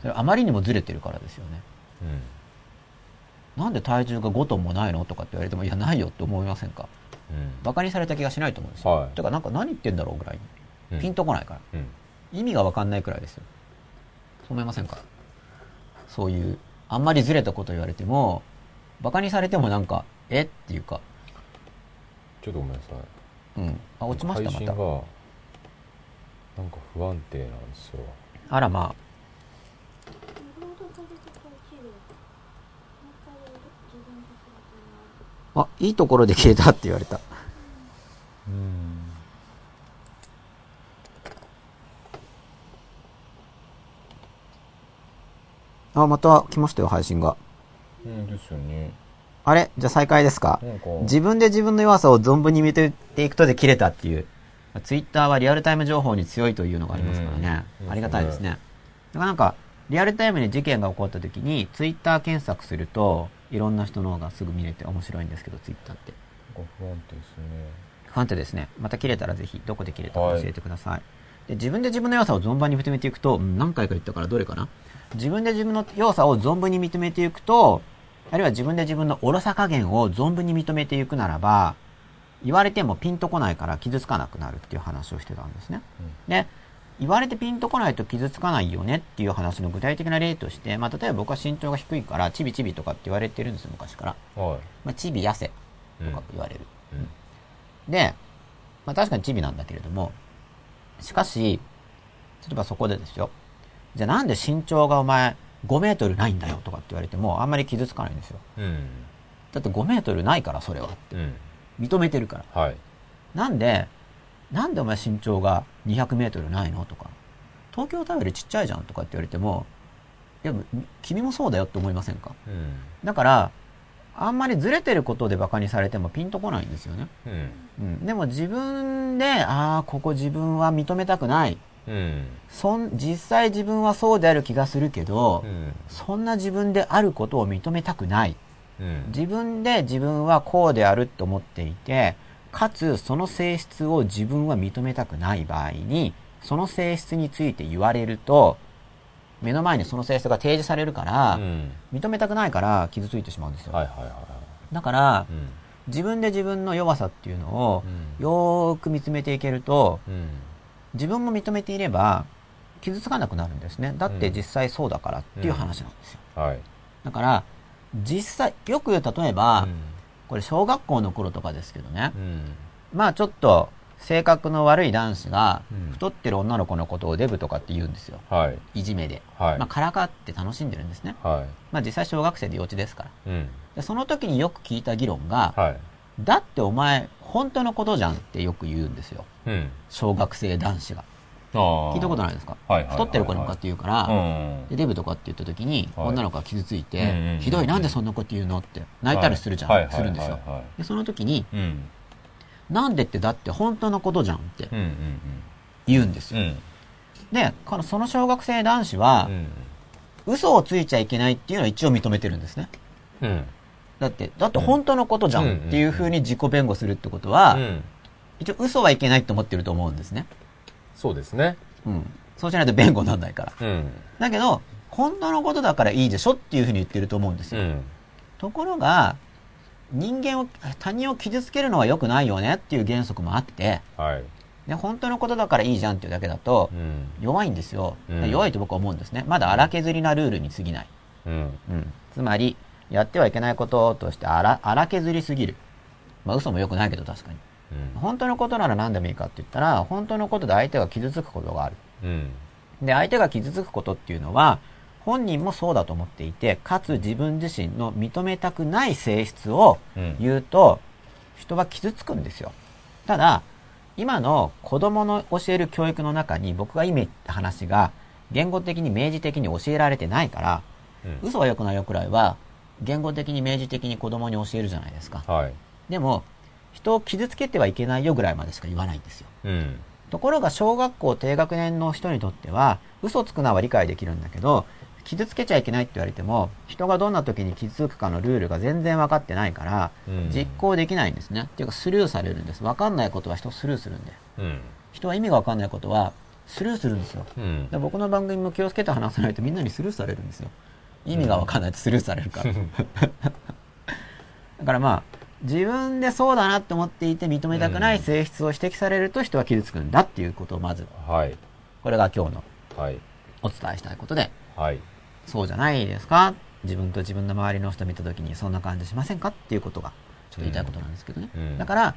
それあまりにもずれてるからですよね。なんで体重が5トンもないのとかって言われても、いや、ないよって思いませんか？うんバカにされた気がしないと思うんですよ。はいてか、なんか何言ってんだろうぐらいに。うんピンとこないから。うん意味がわかんないくらいですよ。そう思いませんか？そういう、あんまりずれたこと言われても、バカにされてもなんか、え？っていうか、ちょっとごめんなさいうん。あ、落ちました、また。配信がなんか不安定なんですよあらまあ。あ、いいところで消えたって言われた。うんあ、また来ましたよ、配信が。うんですよねあれ？じゃあ再開ですか？自分で自分の弱さを存分に見ていくとで切れたっていう。ツイッターはリアルタイム情報に強いというのがありますからね。うんありがたいですね。だからなんか、リアルタイムに事件が起こった時に、ツイッター検索すると、いろんな人のがすぐ見れて面白いんですけど、ツイッターって。不安定ですね不安定ですね。また切れたらぜひ、どこで切れたか教えてください。で自分で自分の弱さを存分に認めていくと、うん何回か言ったからどれかな自分で自分の弱さを存分に認めていくと、あるいは自分で自分の愚さ加減を存分に認めていくならば、言われてもピンとこないから傷つかなくなるっていう話をしてたんですね。で、言われてピンとこないと傷つかないよねっていう話の具体的な例として、まあ、例えば僕は身長が低いから、チビチビとかって言われてるんですよ、昔から。はいまあ、チビ痩せとか言われる。うんで、まあ確かにチビなんだけれども、しかし、例えばそこでですよ。じゃあなんで身長がお前5メートルないんだよとかって言われてもあんまり傷つかないんですよ。うんだって5メートルないからそれは。うん認めてるから。はいなんで、なんでお前身長が200メートルないの？とか、東京タワーよりちっちゃいじゃんとかって言われても、いや、君もそうだよって思いませんか？うん。だから、あんまりずれてることで馬鹿にされてもピンとこないんですよね。うん。うん、でも自分で、ああ、ここ自分は認めたくない。うん。そん、実際自分はそうである気がするけど、うん。そんな自分であることを認めたくない。うん。自分で自分はこうであると思っていて、かつその性質を自分は認めたくない場合に、その性質について言われると、目の前にその性質が提示されるから、うん。認めたくないから傷ついてしまうんですよ。はいはいはいだから、うん。自分で自分の弱さっていうのをうん。よーく見つめていけると、うん。自分も認めていれば傷つかなくなるんですね。だって実際そうだからっていう話なんですよ。はい。だから、実際、よく例えば、うんこれ小学校の頃とかですけどね。うんまあちょっと性格の悪い男子がうん太ってる女の子のことをデブとかって言うんですよ。はいいじめで。はいまあからかって楽しんでるんですね。はまあ実際小学生で幼稚ですから。いうんでその時によく聞いた議論が、はいだってお前本当のことじゃんってよく言うんですよ。うん小学生男子が。聞いたことないですか、はいはいはいはい。太ってる子に向かって言うから、うんでデブとかって言った時に、はい。女の子が傷ついて、うんうんうんひどいなんでそんなこと言うの？って泣いたりするじゃん、はいはいするんですよ、はいはいはいでその時にうん。なんでってだって本当のことじゃんってうんうん言うんですよ、うん。でこのその小学生男子はう、ん。嘘をついちゃいけないっていうのは一応認めてるんですね。うん。だってだって本当のことじゃうんんっていう風に自己弁護するってことは、うん。一応嘘はいけないと思ってると思うんですねそうですねうんそうしないと弁護にならないからうんだけど本当のことだからいいでしょっていう風に言ってると思うんですよ、うんところが、人間を、他人を傷つけるのは良くないよねっていう原則もあって、はいで本当のことだからいいじゃんっていうだけだとう、ん弱いんですよ。うん弱いと僕は思うんですね。まだ荒削りなルールに過ぎない。うんうん。つまり、やってはいけないこととして荒荒削りすぎる。まあ嘘も良くないけど確かに。うん本当のことなら何でもいいかって言ったら、本当のことで相手が傷つくことがある。うんで、相手が傷つくことっていうのは、本人もそうだと思っていて、かつ自分自身の認めたくない性質をうん言うと、人は傷つくんですよ。ただ、今の子供の教える教育の中に僕が今言った話が言語的に明示的に教えられてないから、うん嘘は良くないよくらいは言語的に明示的に子供に教えるじゃないですか。はいでも、人を傷つけてはいけないよぐらいまでしか言わないんですよ。うんところが小学校低学年の人にとっては、嘘つくのは理解できるんだけど、傷つけちゃいけないって言われても、人がどんな時に傷つくかのルールが全然分かってないから、うん実行できないんですね。っていうかスルーされるんです。分かんないことは人スルーするんで。うん人は意味が分かんないことはスルーするんですよ。うんで僕の番組も気をつけて話さないとみんなにスルーされるんですよ。意味がわかんないとスルーされるから。だからまあ、自分でそうだなって思っていて認めたくない性質を指摘されると人は傷つくんだっていうことをまず、はい。これが今日のはい。お伝えしたいことで、はい。そうじゃないですか？自分と自分の周りの人見た時にそんな感じしませんか？っていうことが、ちょっと言いたいことなんですけどね。うん。だから、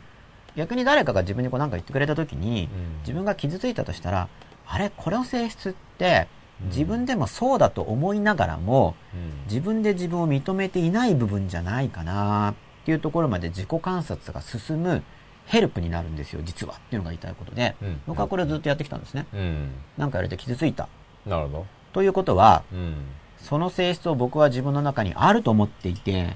逆に誰かが自分にこう何か言ってくれた時に、うん。自分が傷ついたとしたら、あれ、この性質って、うん。自分でもそうだと思いながらも、うん。自分で自分を認めていない部分じゃないかなっていうところまで自己観察が進むヘルプになるんですよ、実は。っていうのが言いたいことで、うん僕はこれをずっとやってきたんですね。うん。なんかやれて傷ついた。なるほど。ということは、うん。その性質を僕は自分の中にあると思っていて、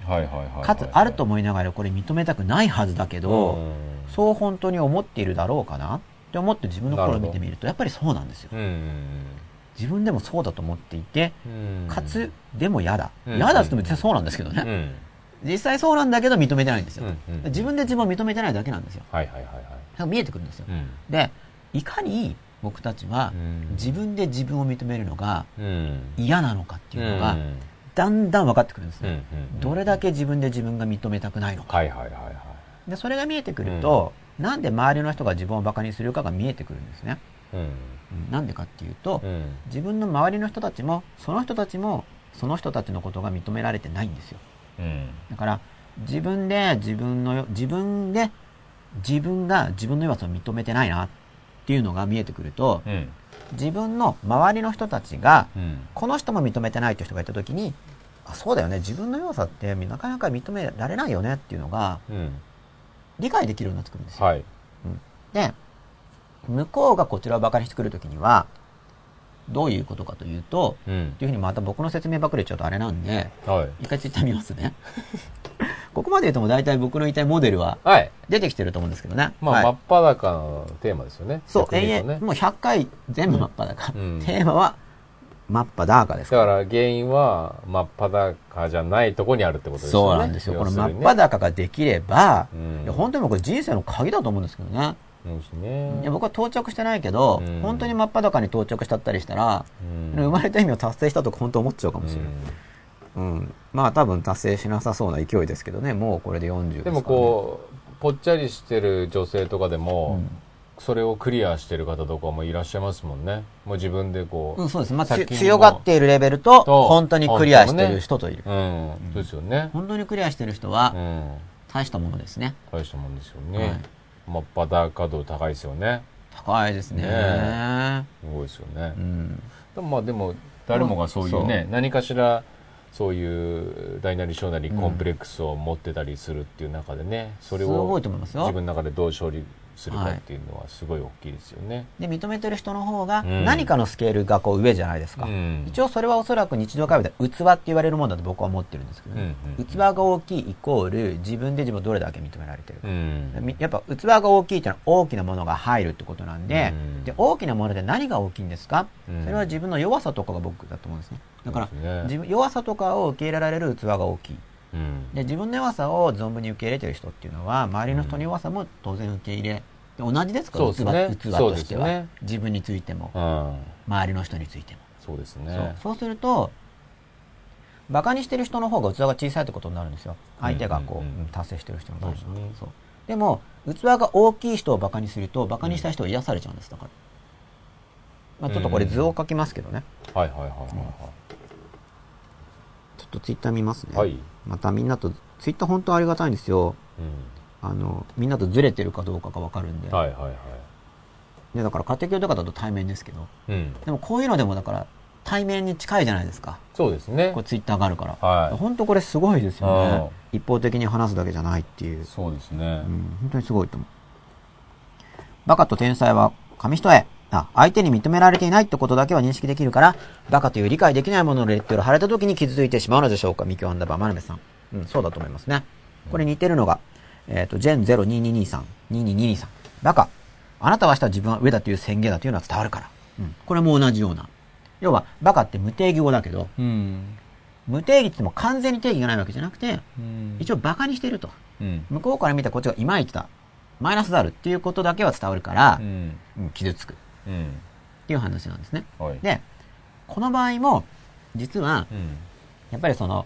かつあると思いながらこれ認めたくないはずだけど、うん。そう本当に思っているだろうかな？って思って自分の心を見てみると、やっぱりそうなんですよ。うん自分でもそうだと思っていて、うん。かつ、でも嫌だ。うん嫌だって言っても実際そうなんですけどね。うん実際そうなんだけど認めてないんですよ。うんうん自分で自分を認めてないだけなんですよ。はいはいはいはい見えてくるんですよ。うんで、いかに僕たちはうん自分で自分を認めるのがうん嫌なのかっていうのがうんだんだん分かってくるんですうんうね。んどれだけ自分で自分が認めたくないのか。はいはいはいはいで、それが見えてくると、なんで周りの人が自分をバカにするかが見えてくるんですね。うんうんなんでかっていうと、うん自分の周りの人たちも、その人たちも、その人たちのことが認められてないんですよ。うん。だから、自分で自分のよ、自分で、自分が自分の弱さを認めてないなっていうのが見えてくると、うん。自分の周りの人たちが、うん。この人も認めてないという人がいたときに、あ、そうだよね、自分の弱さってなかなか認められないよねっていうのがうん。理解できるようになってくるんですよ。はい。で、向こうがこちらをバカにしてくるときには、どういうことかというと、うんっていうふうにまた僕の説明ばっかりちゃうとあれなんで、はい一回ツイッター見ますね。ここまで言うともう大体僕の言いたいモデルははい出てきてると思うんですけどね。まあ、はい真っ裸のテーマですよね。そう。延々、もう100回全部真っ裸。うんテーマは真っ裸ですだから原因は真っ裸じゃないとこにあるってことですよね。そうなんですよ。この真っ裸ができれば、うんいや本当にこれ人生の鍵だと思うんですけどね。そうですね。いや僕は到着してないけど、うん本当に真っ裸に到着したったりしたら、うん生まれた意味を達成したとか本当思っちゃうかもしれない。うん。まあ多分達成しなさそうな勢いですけどね、もうこれで40ですね。でもこう、ぽっちゃりしてる女性とかでも、うんそれをクリアしてる方とかもいらっしゃいますもんね。もう自分でこう。うん、そうです。まあ、強がっているレベルと、と本当にクリアしてる人といる。うん。そうですよね。本当にクリアしてる人はう、ん。大したものですね。大したもんですよはいね。真っ裸度高いですよね。高いですね。ねすごいですよねう。ん。でもまあでも誰もがそういうね、何かしらそういう大なり小なりコンプレックスを持ってたりするっていう中でね、それを自分の中でどう処理するかっていうのはすごい大きいですよね。で、認めてる人の方が、うん何かのスケールがこう上じゃないですか。うん一応それはおそらく日常会話で器って言われるものだと僕は思ってるんですけど、ねうんうん器が大きいイコール自分で自分をどれだけ認められてるか。うん。みやっぱ器が大きいってのは大きなものが入るってことなんで、うんで大きなもので何が大きいんですか、うんそれは自分の弱さとかが僕だと思うんですね。だから、ね自分弱さとかを受け入れられる器が大きい。うん。で、自分の弱さを存分に受け入れてる人っていうのは、周りの人の弱さも当然受け入れ、で同じですから、ね器としては、ね自分についても、うん。周りの人についても。そうですね。そうすると、バカにしてる人の方が器が小さいってことになるんですよ。相手がこう、達成してる人の場合はねそうでも、器が大きい人をバカにすると、バカにした人を癒されちゃうんです、だから。まあ、ちょっとこれ図を書きますけどね。はいはいはいはちょっとツイッター見ますね。はいまたみんなと、ツイッター本当ありがたいんですよ。いはい。あの、みんなとずれてるかどうかがわかるんで。うん。はいはいはい。ね、だから家庭教とかだと対面ですけど。うん。でもこういうのでもだから、対面に近いじゃないですか。そうですねこれ。ツイッターがあるから。はい本当これすごいですよね。一方的に話すだけじゃないっていう。そうですねう。ん、本当にすごいと思う。バカと天才は紙一重。あ、相手に認められていないってことだけは認識できるから、バカという理解できないもののレッテルを貼れた時に傷ついてしまうのでしょうか？ミキョアンダーバーマルメさん。うん、そうだと思いますね。これ似てるのが、えっ、と、ジェン02223、22223。バカ。あなたはした自分は上だという宣言だというのは伝わるから。うん。これも同じような。要は、バカって無定義語だけど、うん。無定義って言っても完全に定義がないわけじゃなくて、うん一応バカにしていると。うん。向こうから見たこっちがいまいちだ。マイナスであるっていうことだけは伝わるからう、ん。うん傷つく。うん。っていう話なんですね。はい。で、この場合も、実は、うん。やっぱりその、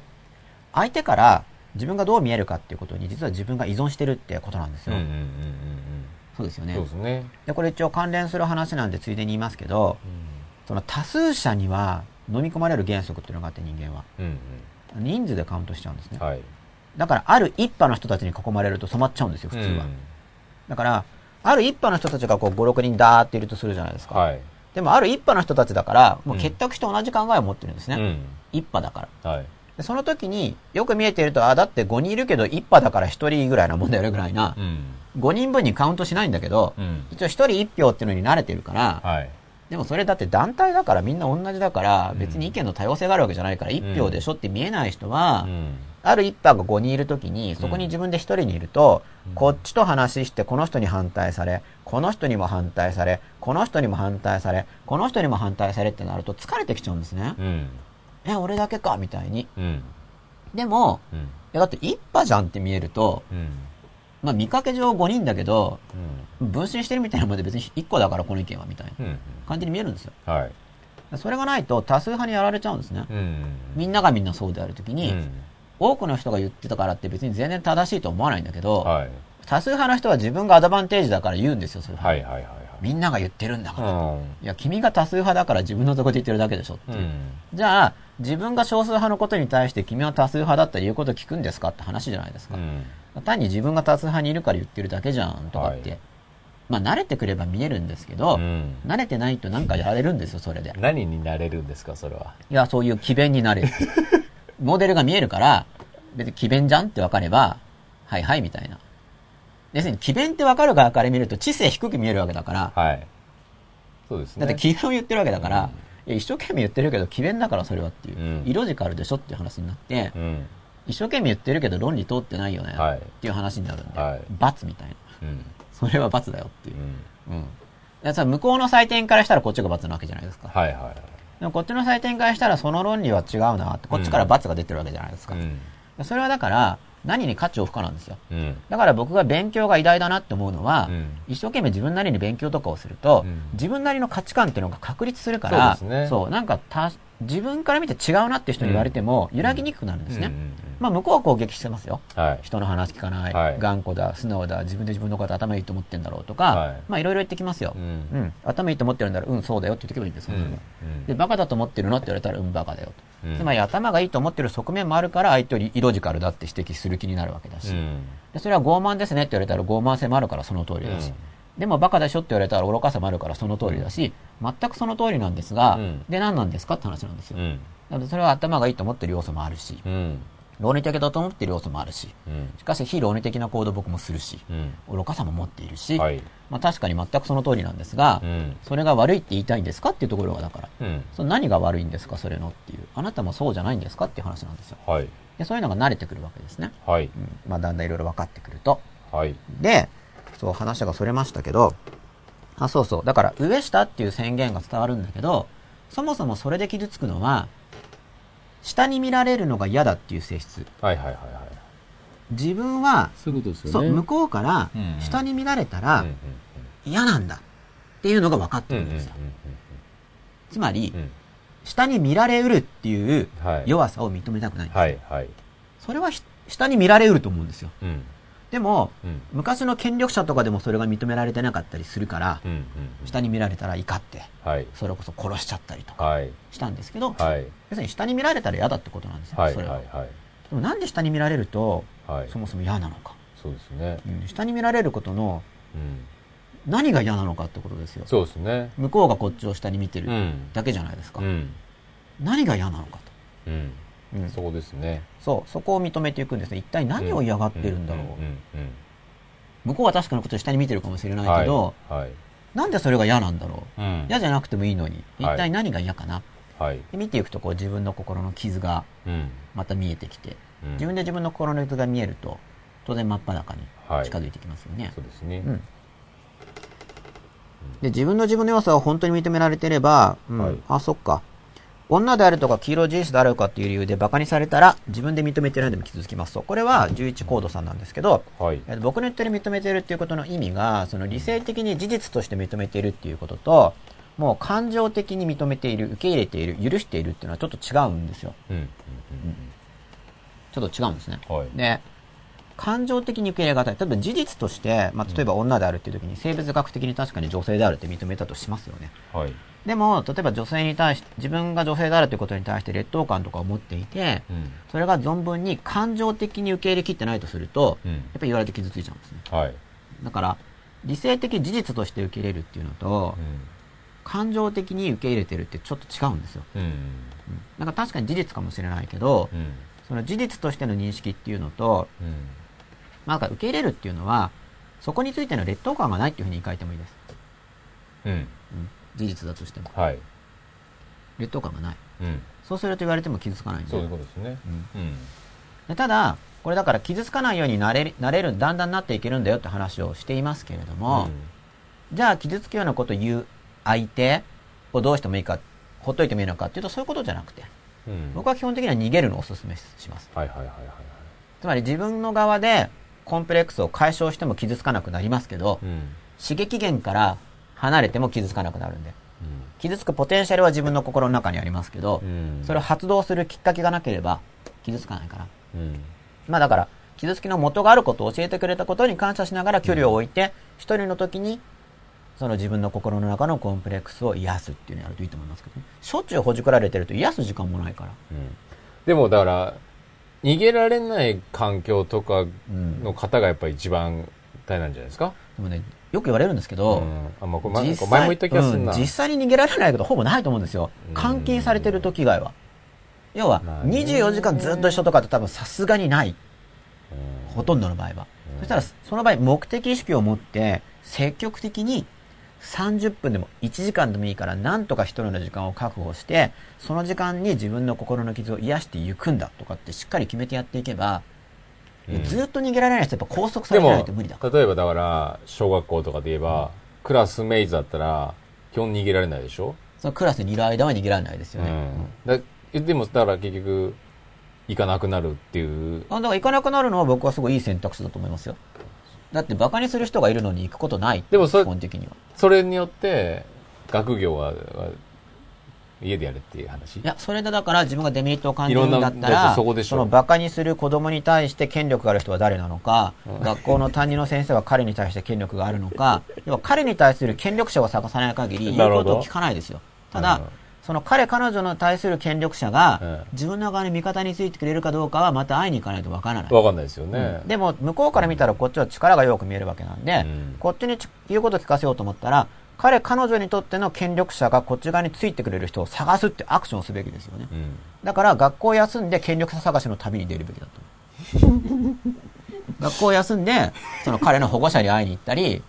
相手から自分がどう見えるかっていうことに、実は自分が依存してるってことなんですよ。うんうんうんうんそうですよねですね。で、これ一応関連する話なんでついでに言いますけど、その多数者には飲み込まれる原則っていうのがあって人間は。うん人数でカウントしちゃうんですねうん。。はい。だから、ある一派の人たちに囲まれると染まっちゃうんですよ、普通は。うんだから、ある一派の人たちがこう5、6人ダーっているとするじゃないですか。はい。でも、ある一派の人たちだから、もう結託して同じ考えを持ってるんですね。うん。一派だから。はい。でその時によく見えていると、あ、だって5人いるけど1派だから1人ぐらいなもんだよねぐらいなう、ん。5人分にカウントしないんだけど、うん。一応1人1票っていうのに慣れてるから、はい。でもそれだって団体だからみんな同じだからうん別に意見の多様性があるわけじゃないから1票でしょって見えない人は、うん。ある1派が5人いる時にそこに自分で1人にいると、うんこっちと話してこの人に反対され、この人にも反対され、この人にも反対され、この人にも反対されってなると疲れてきちゃうんですね。うん。え、俺だけかみたいに。うん。でも、うん。いやだって一派じゃんって見えると、うん。まあ見かけ上5人だけど、うん。分身してるみたいなもんで別に1個だからこの意見はみたいなうん。感じに見えるんですよ。はい。それがないと多数派にやられちゃうんですね。うん。みんながみんなそうであるときに、うん。多くの人が言ってたからって別に全然正しいと思わないんだけど、はい。多数派の人は自分がアドバンテージだから言うんですよ、それ。はいはいはいはい。みんなが言ってるんだから。うん。いや、君が多数派だから自分のとこで言ってるだけでしょっていう。うん。じゃあ、自分が少数派のことに対して君は多数派だったら言うこと聞くんですかって話じゃないですか。うん。単に自分が多数派にいるから言ってるだけじゃんとかって。はいまあ慣れてくれば見えるんですけど、うん慣れてないとなんかやられるんですよ、それで。何になれるんですか、それは？いや、そういう奇弁になれる。モデルが見えるから、別に奇弁じゃんって分かれば、はいはいみたいな。要するに奇弁って分かる側から見ると知性低く見えるわけだから、はい。そうですね。だって奇弁を言ってるわけだから、いや一生懸命言ってるけど奇弁だからそれはっていう、うんイロジカルでしょっていう話になって、うん。一生懸命言ってるけど論理通ってないよね、はいっていう話になるんで、はい罰みたいな。うん。それは罰だよっていうう。ん。うん。でさ向こうの採点からしたらこっちが罰なわけじゃないですか。はいはいはい。でもこっちの採点からしたらその論理は違うなって、こっちから罰が出てるわけじゃないですか。うん。それはだから、何に価値を付加なんですよ。うん。だから僕が勉強が偉大だなって思うのは、うん一生懸命自分なりに勉強とかをすると、うん自分なりの価値観っていうのが確立するから、そうねそうなんかた自分から見て違うなって人に言われても、揺らぎにくくなるんですね。うんうんうんまあ向こうは攻撃してますよ。はい。人の話聞かない、はい頑固だ、素直だ、自分で自分のこと頭いいと思ってんだろうとか、はいまあいろいろ言ってきますよ。ううんん。頭いいと思ってるんだら、うん、そうだよって言ってけばいいんですよ。うんそれはで、バカだと思ってるのって言われたら、うん、バカだよと。うんつまり頭がいいと思ってる側面もあるから、相手よりイロジカルだって指摘する気になるわけだし、うん。でそれは傲慢ですねって言われたら傲慢性もあるからその通りだし、うんでもバカでしょって言われたら愚かさもあるからその通りだし、全くその通りなんですが、うんで、何なんですかって話なんですよ。うん。なのでそれは頭がいいと思ってる要素もあるし、うん。論理的だと思ってる要素もあるし、うん。しかし非論理的な行動を僕もするし、うん。愚かさも持っているし、はい。まあ確かに全くその通りなんですが、うん。それが悪いって言いたいんですかっていうところがだから、うん。その何が悪いんですかそれのっていう。あなたもそうじゃないんですかっていう話なんですよ。はい。でそういうのが慣れてくるわけですね。はい。うん。まあだんだんいろいろ分かってくると。はい。で、そう話がそれましたけど、あ、そうそう。だから上下っていう宣言が伝わるんだけど、そもそもそれで傷つくのは、下に見られるのが嫌だっていう性質。はいはいはいはい。自分は、そういうことですそう、向こうから下に見られたらうん嫌なんだっていうのが分かってるんですよ。つまりう、ん下に見られうるっていうはい弱さを認めたくないんですよ。はいはい。それはひ下に見られうると思うんですよ。うん。でも、うん。昔の権力者とかでもそれが認められてなかったりするからう、ん。うん。下に見られたら怒って、はい。それこそ殺しちゃったりとかはい。したんですけど、はい。要するに下に見られたら嫌だってことなんですよ。はい。それは。はい。はい。でもなんで下に見られると、はい。そもそも嫌なのか？そうですね。うん下に見られることのうん。何が嫌なのかってことですよ。そうですね。向こうがこっちを下に見てるうん。だけじゃないですか。うん。何が嫌なのかうん。と。うんそうですね。そう、そこを認めていくんですね。一体何を嫌がってるんだろう。向こうは確かなことを下に見てるかもしれうん。ないけど、はい。はい。なんでそれが嫌なんだろう。うん。嫌じゃなくてもいいのに、一はい体何が嫌かな。はい。で見ていくとこう自分の心の傷がうん。また見えてきて、うん自分で自分の心の傷が見えると、当然真っ裸にはい近づいてきますよね。そうですね。うん。で、自分の自分の良さを本当に認められてれば、うんはいあ、そっか。女であるとか黄色人種であるかっていう理由で馬鹿にされたら自分で認めてないでも傷つきますと。これは11コードさんなんですけど、はい。えっと僕の言ってる認めてるっていうことの意味が、その理性的に事実として認めているっていうことと、もう感情的に認めている、受け入れている、許しているっていうのはちょっと違うんですよ。うん。ちょっと違うんですね。はいで、感情的に受け入れがたい。例えば事実として、まあ、例えば女であるっていう時に生物学的に確かに女性であるって認めたとしますよね。はい。でも、例えば女性に対し、自分が女性であるということに対して劣等感とかを持っていて、うん。それが存分に感情的に受け入れきってないとすると、うんやっぱり言われて傷ついちゃうんですね。はい。だから、理性的事実として受け入れるっていうのと、感情的に受け入れてるってちょっと違うんですよ。うん。うん。なんか確かに事実かもしれないけど、うん。その事実としての認識っていうのと、うん。なんか受け入れるっていうのは、そこについての劣等感がないっていうふうに言い換えてもいいです。うん。うん、事実だとしても。はい。劣等感がない。うん。そうすると言われても傷つかないんで。そういうことですね。うん。でただ、これだから傷つかないようになれる、なれる、だんだんなっていけるんだよって話をしていますけれども、じゃあ傷つくようなことを言う相手をどうしてもいいか、ほっといてもいいのかっていうとそういうことじゃなくて、うん。僕は基本的には逃げるのをお勧めします。はいはいはいはいつまり自分の側でコンプレックスを解消しても傷つかなくなりますけど、はい。うん。刺激源から離れても傷つかなくなるんで、傷つくポテンシャルは自分の心の中にありますけどう、ん。それを発動するきっかけがなければ傷つかないから。うん。まあだから、傷つきの元があることを教えてくれたことに感謝しながら距離を置いて、一人の時に、その自分の心の中のコンプレックスを癒すっていうのをやるといいと思いますけどね。しょっちゅうほじくられてると癒す時間もないから。うんでもだから、逃げられない環境とかうん。の方がやっぱり一番大変なんじゃないですか？でもね、よく言われるんですけど、うん。あ、まも言った気がするな。うん実際に逃げられないことほぼないと思うんですようん。監禁されてる時以外は。要はまあ、ね24時間ずっと一緒とかって多分さすがにない。うんほとんどの場合は。うんそしたら、その場合、目的意識を持って、積極的に30分でも1時間でもいいから、なんとか一人の時間を確保して、その時間に自分の心の傷を癒していくんだとかってしっかり決めてやっていけば、うんずっと逃げられない人はやっぱ拘束さでれてないもと無理だ。、例えばだから、小学校とかで言えば、クラスメイズだったら、基本逃げられないでしょ？そのクラスにいる間は逃げられないですよね。うん。でも、だから結局、行かなくなるっていう。あだから行かなくなるのは僕はすごいいい選択肢だと思いますよ。だって馬鹿にする人がいるのに行くことない。でもそれ基本的には。それによって、学業は、は家でやれっていう話？いや、それでだから自分がデメリットを感じるんだったら、そこでしょ。の馬鹿にする子供に対して権力がある人は誰なのか、学校の担任の先生は彼に対して権力があるのか、要は彼に対する権力者を探さない限り言うことを聞かないですよ。ただうん、その彼彼女に対する権力者がうん。自分の側に味方についてくれるかどうかはまた会いに行かないとわからない。わかんないですよね。でも、向こうから見たらこっちは力が弱く見えるわけなんで、うん。こっちにち言うことを聞かせようと思ったら、彼、彼女にとっての権力者がこっち側についてくれる人を探すってアクションをすべきですよね。うん。だから、学校を休んで権力者探しの旅に出るべきだと。学校を休んで、その彼の保護者に会いに行ったり、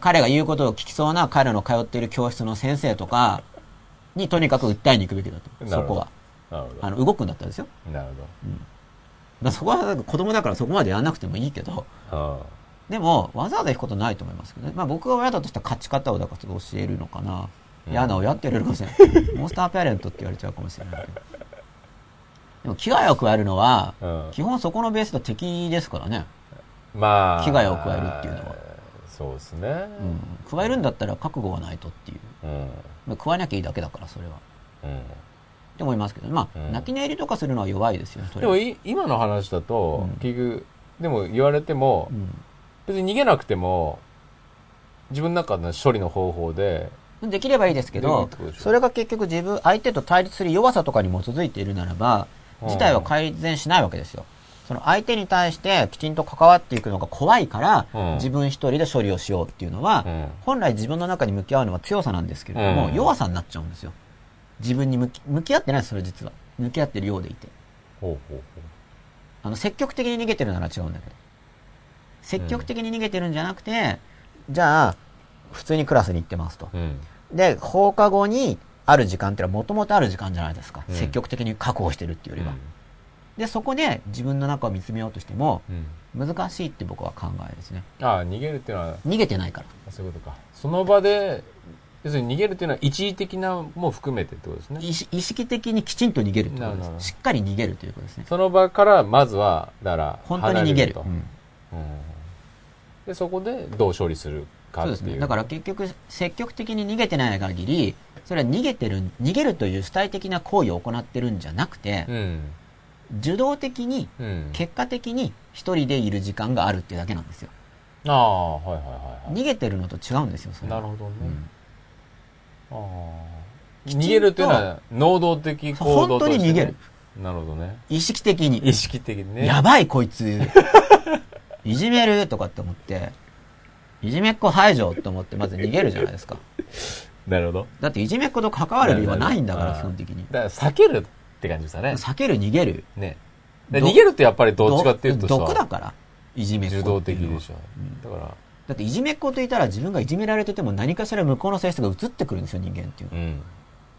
彼が言うことを聞きそうな彼の通っている教室の先生とかにとにかく訴えに行くべきだと。そこは。あの、動くんだったらですよ。ど。なるだからそこは子供だからそこまでやらなくてもいいけど、ほど。でも、わざわざ行くことないと思いますけどね。まあ僕が親だとしたら勝ち方をだから教えるのかな。うん嫌な親って言われるかもしれない。モンスターペアレントって言われちゃうかもしれないけど。でも危害を加えるのは、うん基本そこのベースと敵ですからね。うん。まあ。危害を加えるっていうのは。そうですね。うん。加えるんだったら覚悟がないとっていう。うん。まあ、加えなきゃいいだけだから、それは。うん。って思いますけど、まあ、うん泣き寝入りとかするのは弱いですよね、そでも今の話だとうん、結局、でも言われてもう、ん。別に逃げなくても、自分の中の処理の方法で、できればいいですけどそれが結局自分、相手と対立する弱さとかに基づいているならば、うん事態は改善しないわけですよ。その相手に対してきちんと関わっていくのが怖いから、うん自分一人で処理をしようっていうのは、うん本来自分の中に向き合うのは強さなんですけれども、うん弱さになっちゃうんですよ。自分に向き向き合ってないです、それ実は。向き合ってるようでいて。ほうほうあの、積極的に逃げてるなら違うんだけど。積極的に逃げてるんじゃなくて、じゃあ、普通にクラスに行ってますと。ほう。うん。で、放課後にある時間ってのはもともとある時間じゃないですか。うん積極的に確保してるっていうよりは。で、そこで自分の中を見つめようとしても、うん。難しいって僕は考えですね。ああ、逃げるっていうのは、逃げてないから。そういうことか。その場で、要するに逃げるっていうのは一時的なも含めてってことですね。意識的にきちんと逃げるってことです。しっかり逃げるということですね。その場から、まずは、だから、本当に逃げる。とうんうんで、そこでどう処理するかっていう。そうですね。だから結局、積極的に逃げてない限り、それは逃げてる、逃げるという主体的な行為を行ってるんじゃなくて、うん。受動的に、うん。結果的に一人でいる時間があるっていうだけなんですよ。ああ、はいはいはいはい。逃げてるのと違うんですよ、それはなるほどね。うんああ。逃げるっていうのは、能動的行動本当として、ね。に逃げる。なるほどね。意識的に。意識的にね。やばいこいつ。いじめる？とかって思って、いじめっ子排除って思ってまず逃げるじゃないですか。なるほど。だっていじめっ子と関わる理由はないんだから、基本的に。だから避けるって感じですかね。避ける逃げる。ね。逃げるってやっぱりどっちかっていうとさ、毒だから。いじめっ子受動的でしょ。だから、だっていじめっ子といたら自分がいじめられてても何かしら向こうの性質が移ってくるんですよ、人間っていうのは。うん。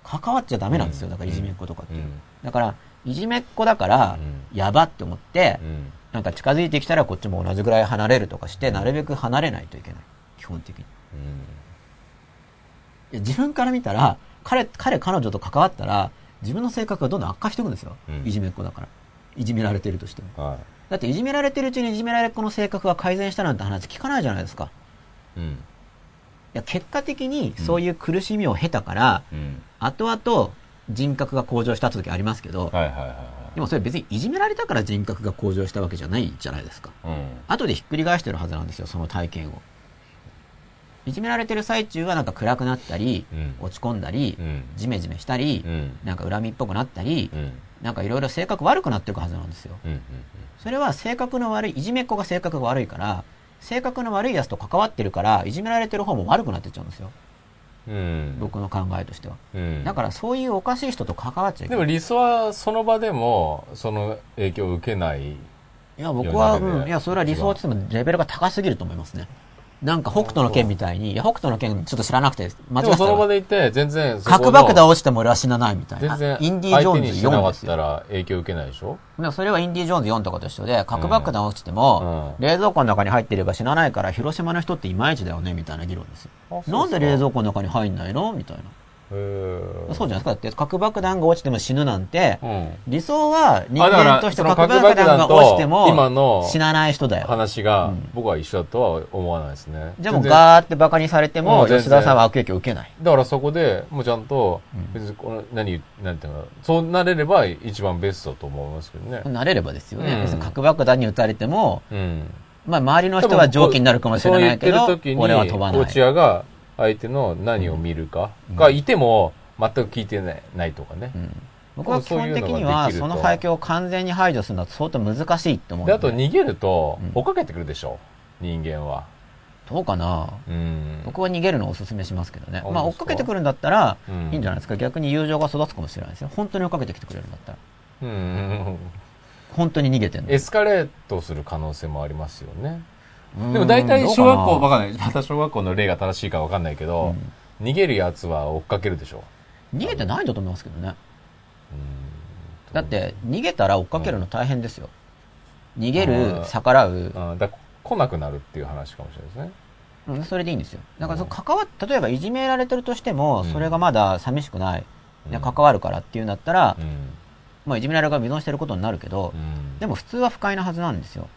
関わっちゃダメなんですよ、うんだからいじめっ子とかっていう。うんだから、いじめっ子だから、うやばって思ってう、ん。なんか近づいてきたらこっちも同じぐらい離れるとかして、なるべく離れないといけない。基本的に。いや自分から見たら、彼、彼、彼女と関わったら、自分の性格がどんどん悪化していくんですよ。うんいじめっ子だから。いじめられてるとしても。はだっていじめられてるうちにいじめられっ子の性格が改善したなんて話聞かないじゃないですか。い。うん。いや、結果的にそういう苦しみを経たから、うん。後々人格が向上した時ありますけど、はいはいはいはい。でもそれ別にいじめられたから人格が向上したわけじゃないじゃないですか。うん。後でひっくり返してるはずなんですよ、その体験を。いじめられてる最中はなんか暗くなったり、うん落ち込んだり、うん。ジメジメしたり、うん。なんか恨みっぽくなったり、うん。なんかいろいろ性格悪くなっていくはずなんですよ。うん。うん。それは性格の悪い、いじめっ子が性格が悪いから、性格の悪いやつと関わってるから、いじめられてる方も悪くなってっちゃうんですよ。うん。僕の考えとしては。うん。だからそういうおかしい人と関わっちゃいけない。でも理想はその場でも、その影響を受けない。いや、僕は、うん、いや、それは理想って言ってもレベルが高すぎると思いますね。なんか北斗の剣みたいに、いや、北斗の剣ちょっと知らなくて、間違でもその場でいて、全然そこの、核爆弾落ちても俺は死なないみたいな。全然、インディ・ージョーンズ4相手にしなかっ。たら影響受けないでしょでもそれはインディ・ージョーンズ4とかと一緒で、核爆弾落ちても、うん冷蔵庫の中に入ってれば死なないから、広島の人っていまいちだよね、みたいな議論ですよ。なんで冷蔵庫の中に入んないの？みたいな。そうじゃないですか。だって核爆弾が落ちても死ぬなんて、うん。理想は人間として核爆弾が落ちても今の死なない人だよ。話がうん僕は一緒だとは思わないですね。じゃあもうガーってバカにされても、吉田さんは悪影響を受けない。だからそこで、もうちゃんとうん、別にこの、何、なんていうのそうなれれば一番ベストだと思いますけどね。なれればですよね。うん別に核爆弾に撃たれても、うん。まあ周りの人は蒸気になるかもしれないけど俺は飛ばない。落合が相手の何を見るかがいても、全く聞いてないないとかね。うん僕は基本的には、その背景を完全に排除するのは相当難しいって思うんで、で。あと逃げるとうん、追っかけてくるでしょ。人間は。どうかな？うん。僕は逃げるのをお勧めしますけどね。あまあ追っかかけてくるんだったら、うんいいんじゃないですか。逆に友情が育つかもしれないですよ。本当に追っかけてきてくれるんだったら。うん。本当に逃げてるの。エスカレートする可能性もありますよね。うんでも大体小学校、わかんない。また小学校の例が正しいかわかんないけど、逃げるやつは追っかけるでしょ。な逃げてないんだと思いますけどね。うんだって、逃げたら追っかけるの大変ですよ。逃げある、ー逆らう、あだ来なくなるっていう話かもしれないですね。うんそれでいいんですよ。だからその関わっ、例えばいじめられてるとしても、うんそれがまだ寂しくない。うん関わるからっていうんだったらう、ん。まあいじめられる側が依存してることになるけどう、ん。でも普通は不快なはずなんですよ。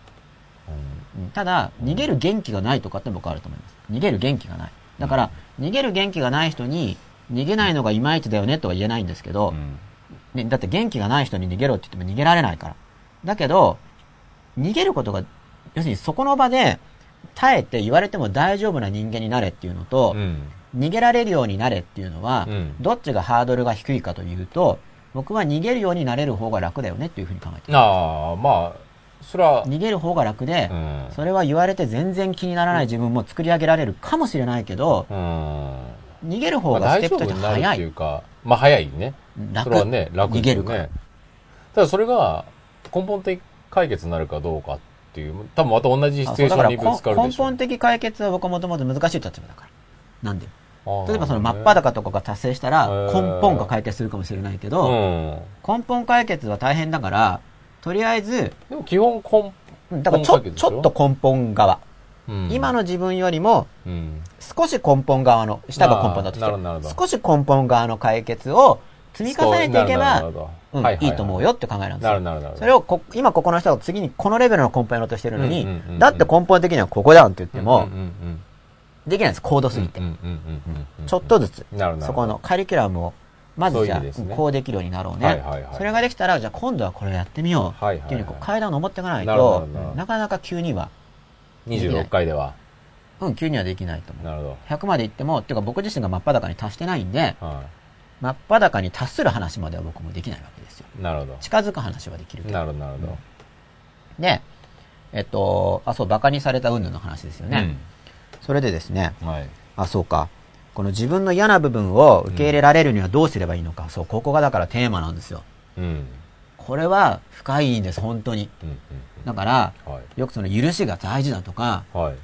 ただ、逃げる元気がないとかって僕はあると思います。逃げる元気がない。だから、逃げる元気がない人に、逃げないのがいまいちだよねとは言えないんですけど、うんね、だって元気がない人に逃げろって言っても逃げられないから。だけど、逃げることが、要するにそこの場で、耐えて言われても大丈夫な人間になれっていうのと、うん。逃げられるようになれっていうのは、うんどっちがハードルが低いかというと、僕は逃げるようになれる方が楽だよねっていうふうに考えてる。ああ、まあ、それは、逃げる方が楽で、うん。それは言われて全然気にならない自分も作り上げられるかもしれないけど、うん。逃げる方がステップとして早い。ていうか、まあ早いね。楽。それはね、楽ですよ逃げるからね。ただそれが根本的解決になるかどうかっていう、多分また同じシあチュエーションにぶそうだからつかるでしょ。根本的解決は僕はもともと難しい立場だから。なんで例えばその真っ裸とかが達成したら根本が解決するかもしれないけうど、ん。根本解決は大変だから、とりあえず、でも基本根、うんだからちょちょ？ょっと根本側。うん今の自分よりもうん。少し根本側の、下が根本だとして、少し根本側の解決を積み重ねていけばうんはいはいと思うよって考えなんですよなる。なるなる。それをこ、今ここの人が次にこのレベルの根本やろうとしてるのにだって根本的にはここだんって言ってもできないんです、高度すぎて。ちょっとずつ、そこのカリキュラムを、まずじゃあ、ねこうできるようになろうね。はいはいはいそれができたら、じゃあ今度はこれやってみよう。っていうふうにこう階段を登っていかないとどなかなか急には、26回では。うん、急にはできないと思う。なるほ100まで行っても、っていうか僕自身が真っ裸に達してないんで、ど。は真っ裸に達する話までは僕もできないわけですよ。い。なるほど。近づく話はできる。なるほど、なるほど。で、えっと、あ、そう、馬鹿にされた云々の話ですよね。それでですね、うん。はい。あ、そうか。この自分の嫌な部分を受け入れられるにはどうすればいいのか。そう、ここがだからテーマなんですよ。うん。これは深いんです、本当に。うんうんだから、うん。はい。よくその許しが大事だとか、は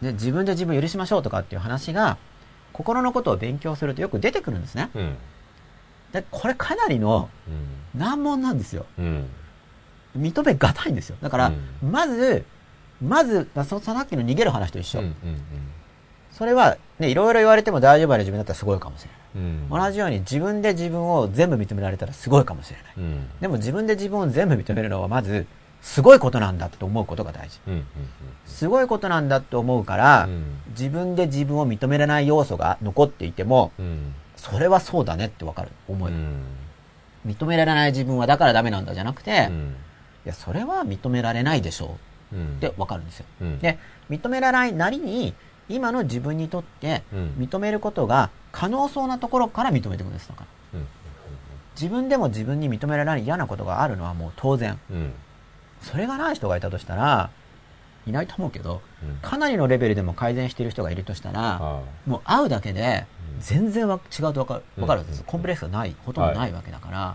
い。で自分で自分を許しましょうとかっていう話が、心のことを勉強するとよく出てくるんですね。うん。で、これかなりのうん。難問なんですよ。うん。認めがたいんですよ。だから、うんまず、まず、そさっきの逃げる話と一緒。うんうんそれは、ね、いろいろ言われても大丈夫な自分だったらすごいかもしれない。うん。同じように自分で自分を全部認められたらすごいかもしれない。うん。でも自分で自分を全部認めるのはまず、すごいことなんだと思うことが大事。うん。うん。すごいことなんだと思うから、うん自分で自分を認められない要素が残っていても、うん。それはそうだねってわかる。思い、うん。認められない自分はだからダメなんだじゃなくて、いうん。や、それは認められないでしょうってわかるんですよ。うん。で、認められないなりに、今の自分にとってうん認めることが可能そうなところから認めていくんです。だから。うん。自分でも自分に認められない嫌なことがあるのはもう当然。うん。それがない人がいたとしたら、いないと思うけど、うん。かなりのレベルでも改善している人がいるとしたら、あもう会うだけでうん全然わ違うとわかる。わかるんですうんコンプレックスがない、ほとんどないわけだから。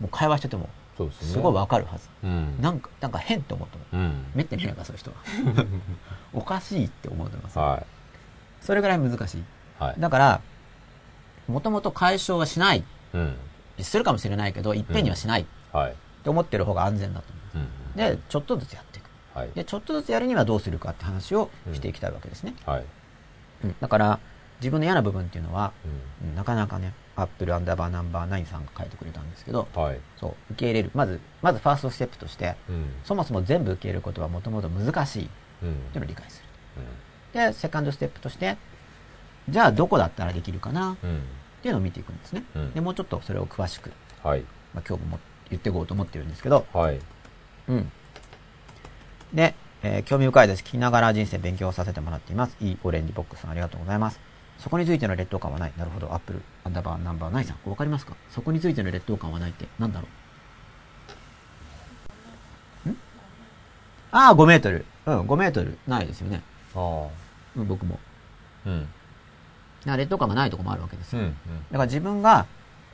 もう会話してても、すごいわかるはず。うん。なんか、なんか変って思うと思う。うん。めったにいないから、そういう人は。おかしいって思うと思います。はそれぐらい難しい。い。はい。だから、もともと解消はしない。うん。するかもしれないけど、いっぺんにはしないっはい。て思ってる方が安全だと思う。うん。で、ちょっとずつやっていく。はい。で、ちょっとずつやるにはどうするかって話をしていきたいわけですね。はい。うんだから、自分の嫌な部分っていうのは、ううんなかなかね、アップルアンダーバーナンバーナインさんが書いてくれたんですけど、ん。はい。そう、受け入れる。まず、まずファーストステップとして、うん。そもそも全部受け入れることはもともと難しいうん。っていうのを理解する。で、セカンドステップとして、じゃあどこだったらできるかな？っうん。ていうのを見ていくんですね。うんで、もうちょっとそれを詳しく、はい。まあ、今日もも言っていこうと思ってるんですけど、はい。うん。で、えー興味深いです。聞きながら人生勉強させてもらっています。いいオレンジボックスさんありがとうございます。そこについての劣等感はない。なるほど。アップル、アンダーバー、ナンバーナインさん。わかりますか？そこについての劣等感はないって何だろう？ん？ああ、5メートル。うん、5メートル。ないですよね。あうん、僕も。あ。うん。劣等感がないとこもあるわけですよ。うん。だから自分が、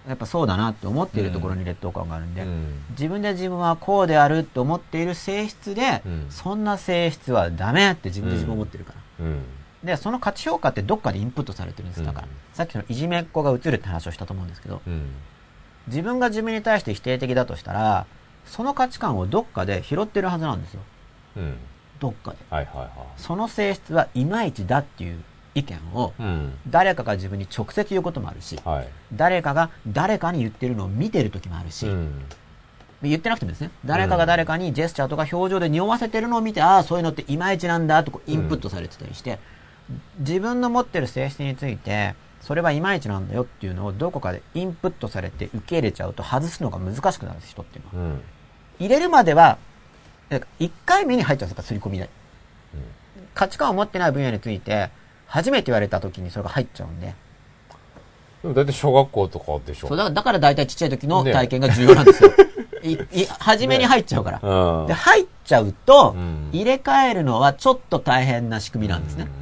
やっぱそうだなって思っているところに劣等感があるんで、うん。自分で自分はこうであるって思っている性質で、うんそんな性質はダメって自分で自分思ってるから。うん。で、その価値評価ってどっかでインプットされてるんです。だから、うんさっきのいじめっ子が映るって話をしたと思うんですけど、うん。自分が自分に対して否定的だとしたら、その価値観をどっかで拾ってるはずなんですよ。うん。どっかで。はいはいはその性質はいまいちだっていう意見を、い。うん。誰かが自分に直接言うこともあるし、はい。誰かが誰かに言ってるのを見てる時もあるし、うん。言ってなくてもですね、誰かが誰かにジェスチャーとか表情で匂わせてるのを見て、ああ、そういうのっていまいちなんだとインプットされてたりして、自分の持ってる性質について、それはいまいちなんだよっていうのをどこかでインプットされて受け入れちゃうと外すのが難しくなるんです、人っていうのは。うん。入れるまでは、1回目に入っちゃうんですか、刷り込みで。価値観を持ってない分野について、初めて言われた時にそれが入っちゃうんで。でも大体小学校とかでしょ。そうだからだから大体ちっちゃい時のね体験が重要なんですよ。いい初めに入っちゃうから。うん。で、入っちゃうとうん、入れ替えるのはちょっと大変な仕組みなんですね。う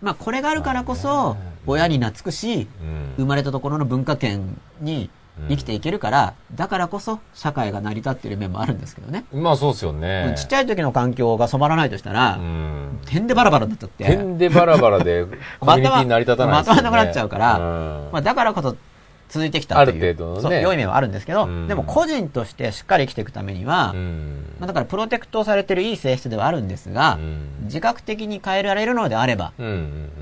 まあ、これがあるからこそ親に懐くし、ん。生まれたところの文化圏に生きていけるから、だからこそ社会が成り立っている面もあるんですけどね。まあそうですよね。ちっちゃい時の環境が染まらないとしたらう、ん。点でバラバラになっちゃって、点でバラバラでコミュニティに成り立たないね。まとまらなくなっちゃうからうんまあ、だからこそ、続いてきたという。ある程度のね。良い面はあるんですけど、うん。でも個人としてしっかり生きていくためには、うん。まあ、だからプロテクトされてるいい性質ではあるんですが、うん。自覚的に変えられるのであれば、うんうんう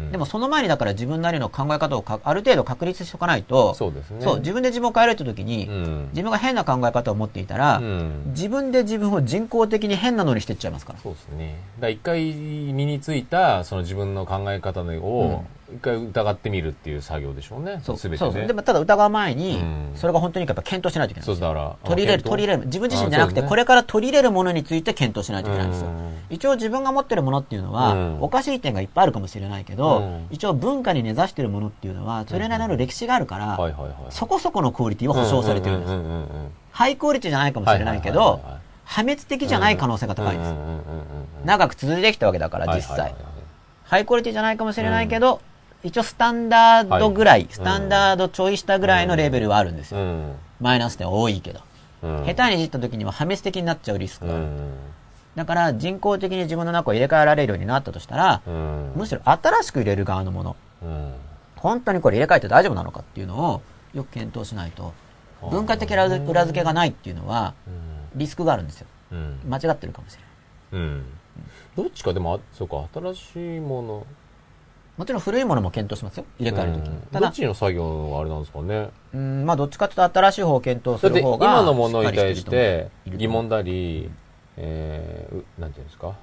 ん。でもその前にだから自分なりの考え方をかある程度確立しておかないと、そうですね。そう自分で自分を変えるって時に、うん。自分が変な考え方を持っていたら、うん。自分で自分を人工的に変なのにしていっちゃいますから。そうですね。だ一回身についたその自分の考え方を一回疑ってみるっていう作業でしょうね。そうすべてそうそう。ね。でもただ疑う前に、うんそれが本当にやっぱ検討しないといけないんですよ。そうだから。取り入れる、あ取り入れる。自分自身じゃなくて、これから取り入れるものについて検討しないといけないんですようん。一応自分が持ってるものっていうのは、うんおかしい点がいっぱいあるかもしれないけど、うん一応文化に根ざしてるものっていうのは、それなりの歴史があるから。そこそこのクオリティは保証されてるんです。ハイクオリティじゃないかもしれないけど破滅的じゃない可能性が高いんです長く続いてきたわけだから、実際。ハイクオリティじゃないかもしれないけど、一応スタンダードぐらい、はい。スタンダードちょい下ぐらいのレベルはあるんですよ。うん。マイナス点多いけど。うん。下手にいじった時には破滅的になっちゃうリスクがある。うん。だから人工的に自分の中を入れ替えられるようになったとしたら、うん。むしろ新しく入れる側のもの、うん。本当にこれ入れ替えて大丈夫なのかっていうのをよく検討しないと、文化的裏付けがないっていうのはリスクがあるんですよ。うん。間違ってるかもしれない。うん。どっちかでもあそうか新しいものもちろん古いものも検討しますよ。入れ替えるときに。どっちの作業はあれなんですかねうん、まあどっちかというと新しい方を検討する方が今のものに対して疑問だり、えーうなんていうんですか、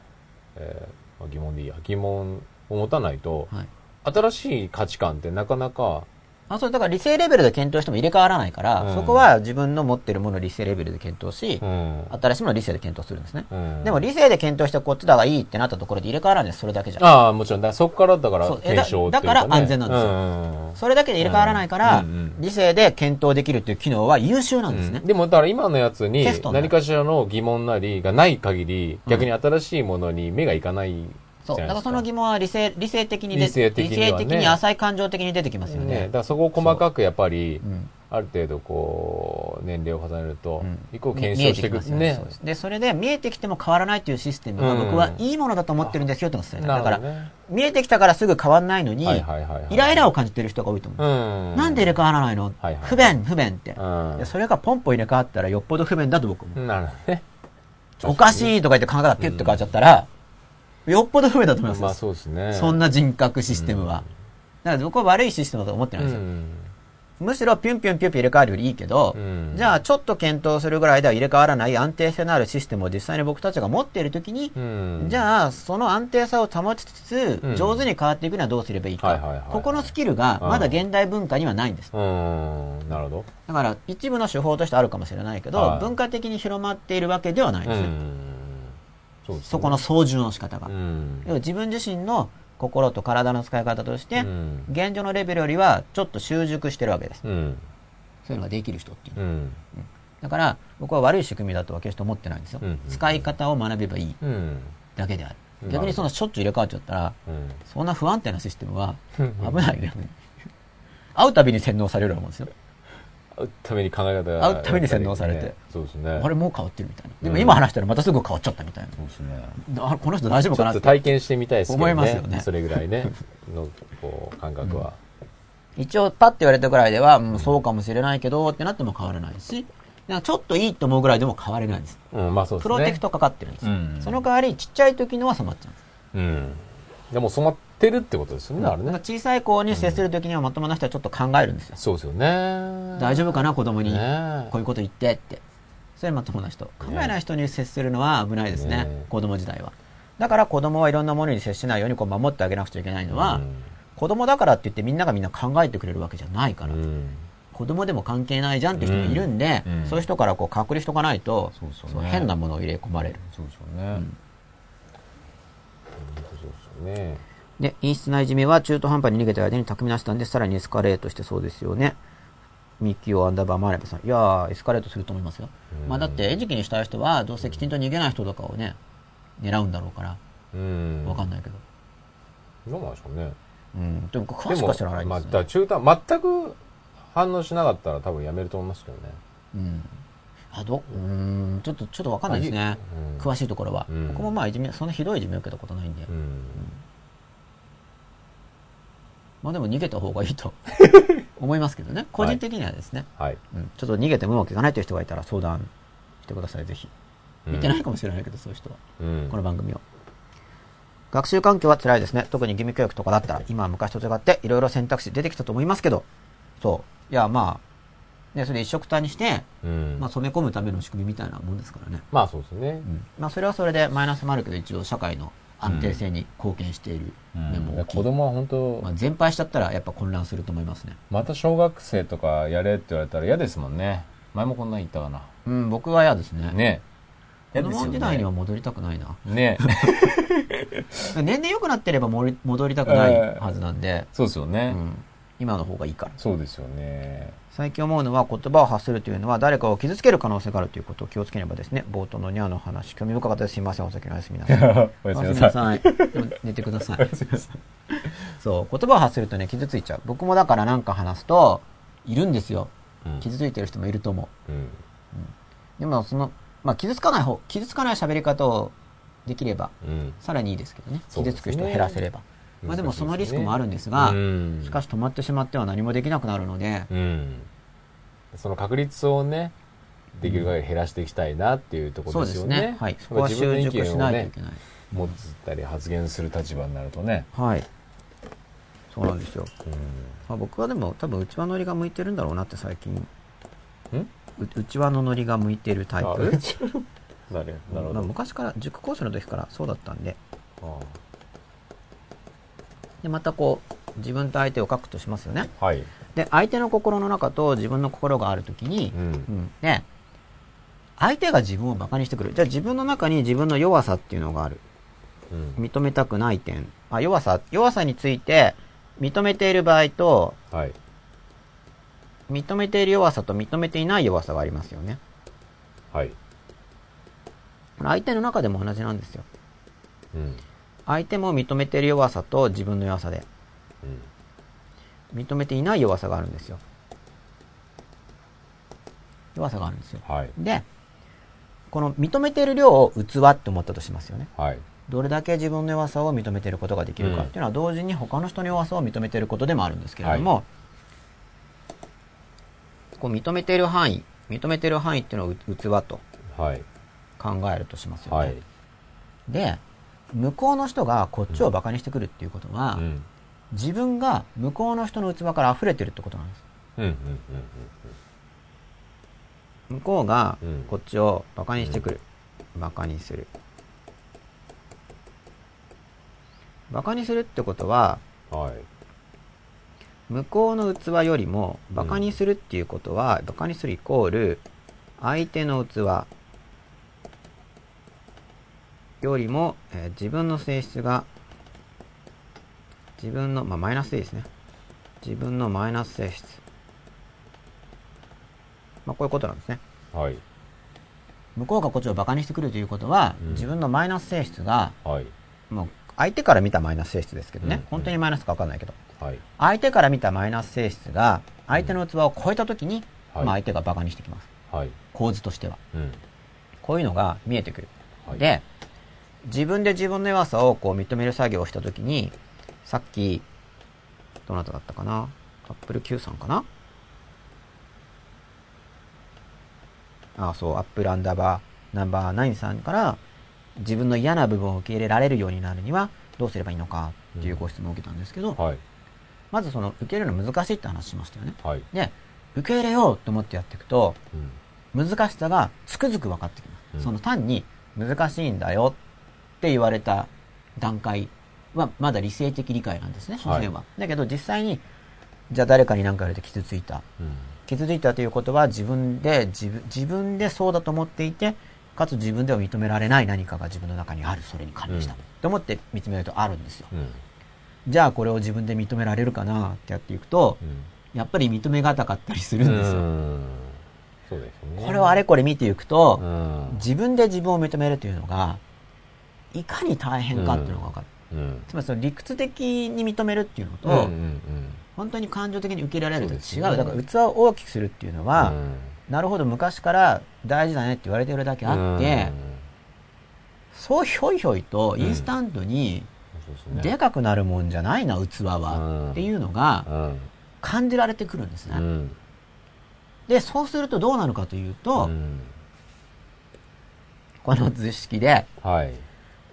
えーまあ疑問でいいや疑問を持たないと、はい。新しい価値観ってなかなかあ、そう、だから理性レベルで検討しても入れ替わらないから、うん。そこは自分の持ってるものを理性レベルで検討し、うん。新しいものを理性で検討するんですね。うん。でも理性で検討してこっちだがいいってなったところで入れ替わらない。んです、それだけじゃ。ああもちろん。だそこからだから検証っていうか、ね、だだから安全なんですよ。それだけで入れ替わらないから、理性で検討できるっていう機能は優秀なんですね。うん。でもだから今のやつに何かしらの疑問なりがない限り、逆に新しいものに目がいかない。じそう。だか。からその疑問は理性、理性的にで理性的にはね理性的に浅い感情的に出てきますよね、だねか。らそこを細かくやっぱり、うんある程度こう、年齢を重ねると、うん一個検証していくすよね。ですで、それで見えてきても変わらないというシステムがうん僕はいいものだと思ってるんですよってのが伝えたい。なだから、ね。見えてきたからすぐ変わらないのに、イライラを感じてる人が多いと思う。うん。なんで入れ替わらないの、はいはい不便、不便って、うんでそれがポンポン入れ替わったらよっぽど不便だと僕思う。なるほどね。おかしいとか言って考え方がピュッと変わっちゃったら、よっぽど不便だと思いますよ。まあそうですね。そんな人格システムは。だから僕は悪いシステムだと思ってないんですよ。うん。むしろピュンピュンピュンピュン入れ替わるよりいいけど、うんじゃあちょっと検討するぐらいでは入れ替わらない安定性のあるシステムを実際に僕たちが持っているときに、うん。じゃあその安定さを保ちつつ、うん上手に変わっていくにはどうすればいいか、ここのスキルがまだ現代文化にはないんです。うん。なるほど。だから一部の手法としてあるかもしれないけど、はい文化的に広まっているわけではないんですね。うん。そそこの操縦の仕方が。うん。要は自分自身の心と体の使い方として、うん現状のレベルよりはちょっと習熟してるわけです。うん。そういうのができる人っていうのはうん。だから僕は悪い仕組みだとは決して思ってないんですよ、うん使い方を学べばいいうん。だけである、うん逆にそのしょっちゅう入れ替わっちゃったらうん。そんな不安定なシステムはうん危ないね会うたびに洗脳されると思うんですよ、会うために考え方が会うために洗脳されてねそうですね。あれもう変わってるみたいなでもうん今話したらまたすぐ変わっちゃったみたいそうですね。なあこの人大丈夫かなって体験してみたいですね。思いますよねそれぐらいね、の、こう、感覚は。一応パッて言われたぐらいでは、うんそうかもしれないけどってなっても変わらないしなんかちょっといいと思うぐらいでも変われないんですうん、まあそうですね。プロテクトかかってるんですよ、うんその代わりちっちゃい時のは染まっちゃうんですうん。でも染まってるってことですよね、あれね。小さい子に接する時にはまともな人はちょっと考えるんですよ。そうですよね。大丈夫かな子供に。ねこういうこと言ってって。それまともな人。考えない人に接するのは危ないですね。ね子供時代は。だから子供はいろんなものに接しないようにこう守ってあげなくちゃいけないのは、子供だからって言ってみんながみんな考えてくれるわけじゃないから。うん。子供でも関係ないじゃんって人もいるんで、うんうんそういう人からこう隔離しとかないと、そうそうね変なものを入れ込まれる。そうですよね。そうですよね。で、陰湿ないじめは中途半端に逃げた間に巧みな手段でさらにエスカレートしてそうですよね。ミキオアンダーバーマーレブさん。いやー、エスカレートすると思いますよ。まあだって、餌食にしたい人は、どうせきちんと逃げない人とかをね、狙うんだろうから、うん。わかんないけど。どうなんでしょうね。うん。でも、詳しくは知らないまあ、ですね。だから中途、全く反応しなかったら多分やめると思いますけどね。うん。あ、ど、うーん、ちょっと、ちょっとわかんないですね。うん詳しいところは。うん僕もまあ、いじめ、そんなひどいいじめを受けたことないんで。うん。まあでも逃げた方がいいと。思いますけどね。個人的にはですね。はい。うん、ちょっと逃げてもうまくいかないという人がいたら相談してください、ぜひ。見てないかもしれないけど、そういう人は。うん。この番組を。学習環境は辛いですね。特に義務教育とかだったら、今は昔と違って、いろいろ選択肢出てきたと思いますけど、そう。いや、まあ、ね、それ一色単にして、うん。まあ、染め込むための仕組みみたいなもんですからね。まあそうですね。うん。まあ、それはそれでマイナスもあるけど、一応社会の安定性に貢献している面も大きい。子供は本当、まあ、全廃しちゃったらやっぱ混乱すると思いますね。また小学生とかやれって言われたら嫌ですもんね。前もこんなん言ったかな。うん、僕は嫌ですね。ね。子供時代にはね。戻りたくないな。ね。年々良くなってれば戻り戻りたくないはずなんで、そうですよね。うん、今の方がいいから。そうですよね。最近思うのは言葉を発するというのは誰かを傷つける可能性があるということを気をつければですね、冒頭のニャーの話、興味深かったです。すいません、お先におやすみなさい。おやすみなさい。寝てください。そう、言葉を発するとね、傷ついちゃう。僕もだからなんか話すと、いるんですよ。うん傷ついてる人もいると思う。うん。でもその、まあ、傷つかない方、傷つかない喋り方をできれば、うん。さらにいいですけどね傷つく人を減らせれば。まあでもそのリスクもあるんですがが、しかし止まってしまっては何もできなくなるので、うん。その確率をね、できる限り減らしていきたいなっていうとこそうろですよね。ですね。はい。そこは習熟しないといけ、ない。持ったり発言する立場になるとね。はい。そうなんですよ。うん。まあ、僕はでも多分内輪ノリが向いてるんだろうなって最近。ん？う内輪のノリが向いてるタイあプ。なるほまあど。昔から、塾講師の時からそうだったんで。あで、またこう、自分と相手を書くとしますよね。あはい。で、相手の心の中と自分の心があるときにう、んう。ん。で、相手が自分を馬鹿にしてくる。じゃあ自分の中に自分の弱さっていうのがある。うん。認めたくない点。あ、弱さ、弱さについて認めている場合と、はい。認めている弱さと認めていない弱さがありますよね。はい。これ相手の中でも同じなんですよ。うん。相手も認めている弱さと自分の弱さで、うん。認めていない弱さがあるんですよ。弱さがあるんですよ。はい。で、この認めている量を器って思ったとしますよね。はい。どれだけ自分の弱さを認めていることができるかっていうのは同時に他の人の弱さを認めていることでもあるんですけれども、こう認めている範囲、認めている範囲っていうのを器とはい。考えるとしますよね。はい。で、向こうの人がこっちを馬鹿にしてくるっていうことは、うん。自分が向こうの人の器から溢れてるってことなんです。うん。うん。向こうがうんこっちを馬鹿にしてくる。馬鹿にする。馬鹿にするってことは、うん。はい。向こうの器よりも馬鹿にするっていうことは、馬鹿にするイコール相手の器よりも、えー自分の性質が自分の、まあ、マイナスでいいですね。自分のマイナス性質。まあこういうことなんですね。はい。向こうがこっちを馬鹿にしてくるということは、うん。自分のマイナス性質がはい。もう相手から見たマイナス性質ですけどね、うん。本当にマイナスか分かんないけど。はい。相手から見たマイナス性質が相手の器を超えた時に、はい。まあ、相手がバカにしてきます。はい。構図としては。うん。こういうのが見えてくる、はい。で自分で自分の弱さをこう認める作業をした時にさっきどなただったかな？アップル Q さんかな？ああそうアップルアンダーバーナンバーナインさんから自分の嫌な部分を受け入れられるようになるにはどうすればいいのか？っていうご質問を受けたんですけど、はい。まずその受け入れるの難しいって話しましたよね。はい。で、受け入れようと思ってやっていくと、うん。難しさがつくづく分かってきます。うんその単に難しいんだよって言われた段階はまだ理性的理解なんですね、所詮は。だけど実際に、じゃあ誰かに何か言われて傷ついた。うん。傷ついたということは自分で自分、自分でそうだと思っていて、かつ自分では認められない何かが自分の中にある、それに関連した。うんと思って見つめるとあるんですよ。うん。じゃあこれを自分で認められるかなってやっていくと、やっぱり認めがたかったりするんですよ。うんそうですね。これをあれこれ見ていくと、うん。自分で自分を認めるというのが、いかに大変かっていうのが分かる。うん。つまりその理屈的に認めるっていうのと、うんうん本当に感情的に受け入れられると違う。ねだから器を大きくするっていうのうん。は、うんなるほど昔から大事だねって言われてるだけあって、そうひょいひょいとインスタントにでかくなるもんじゃないな、器は。うんっていうのが、うん。感じられてくるんですね。うんで、そうするとどうなるかというと、うんこの図式で、はい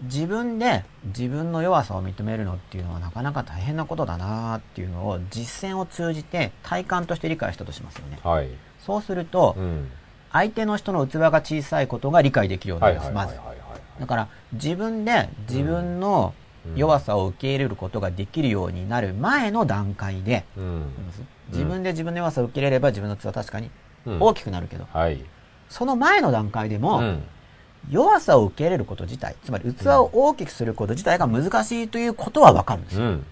自分で自分の弱さを認めるのっていうのはなかなか大変なことだなっていうのを実践を通じて体感として理解したとしますよね。はい。そうするとう、ん。相手の人の器が小さいことが理解できるようになはいります、まず。だから自分で自分の弱さを受け入れることができるようになる前の段階で、うん。自分で自分の弱さを受け入れれば自分の器は確かにうん。大きくなるけど、はい。その前の段階でも、うん弱さを受け入れること自体、つまり器を大きくすること自体が難しいということはわかるんですよ。うん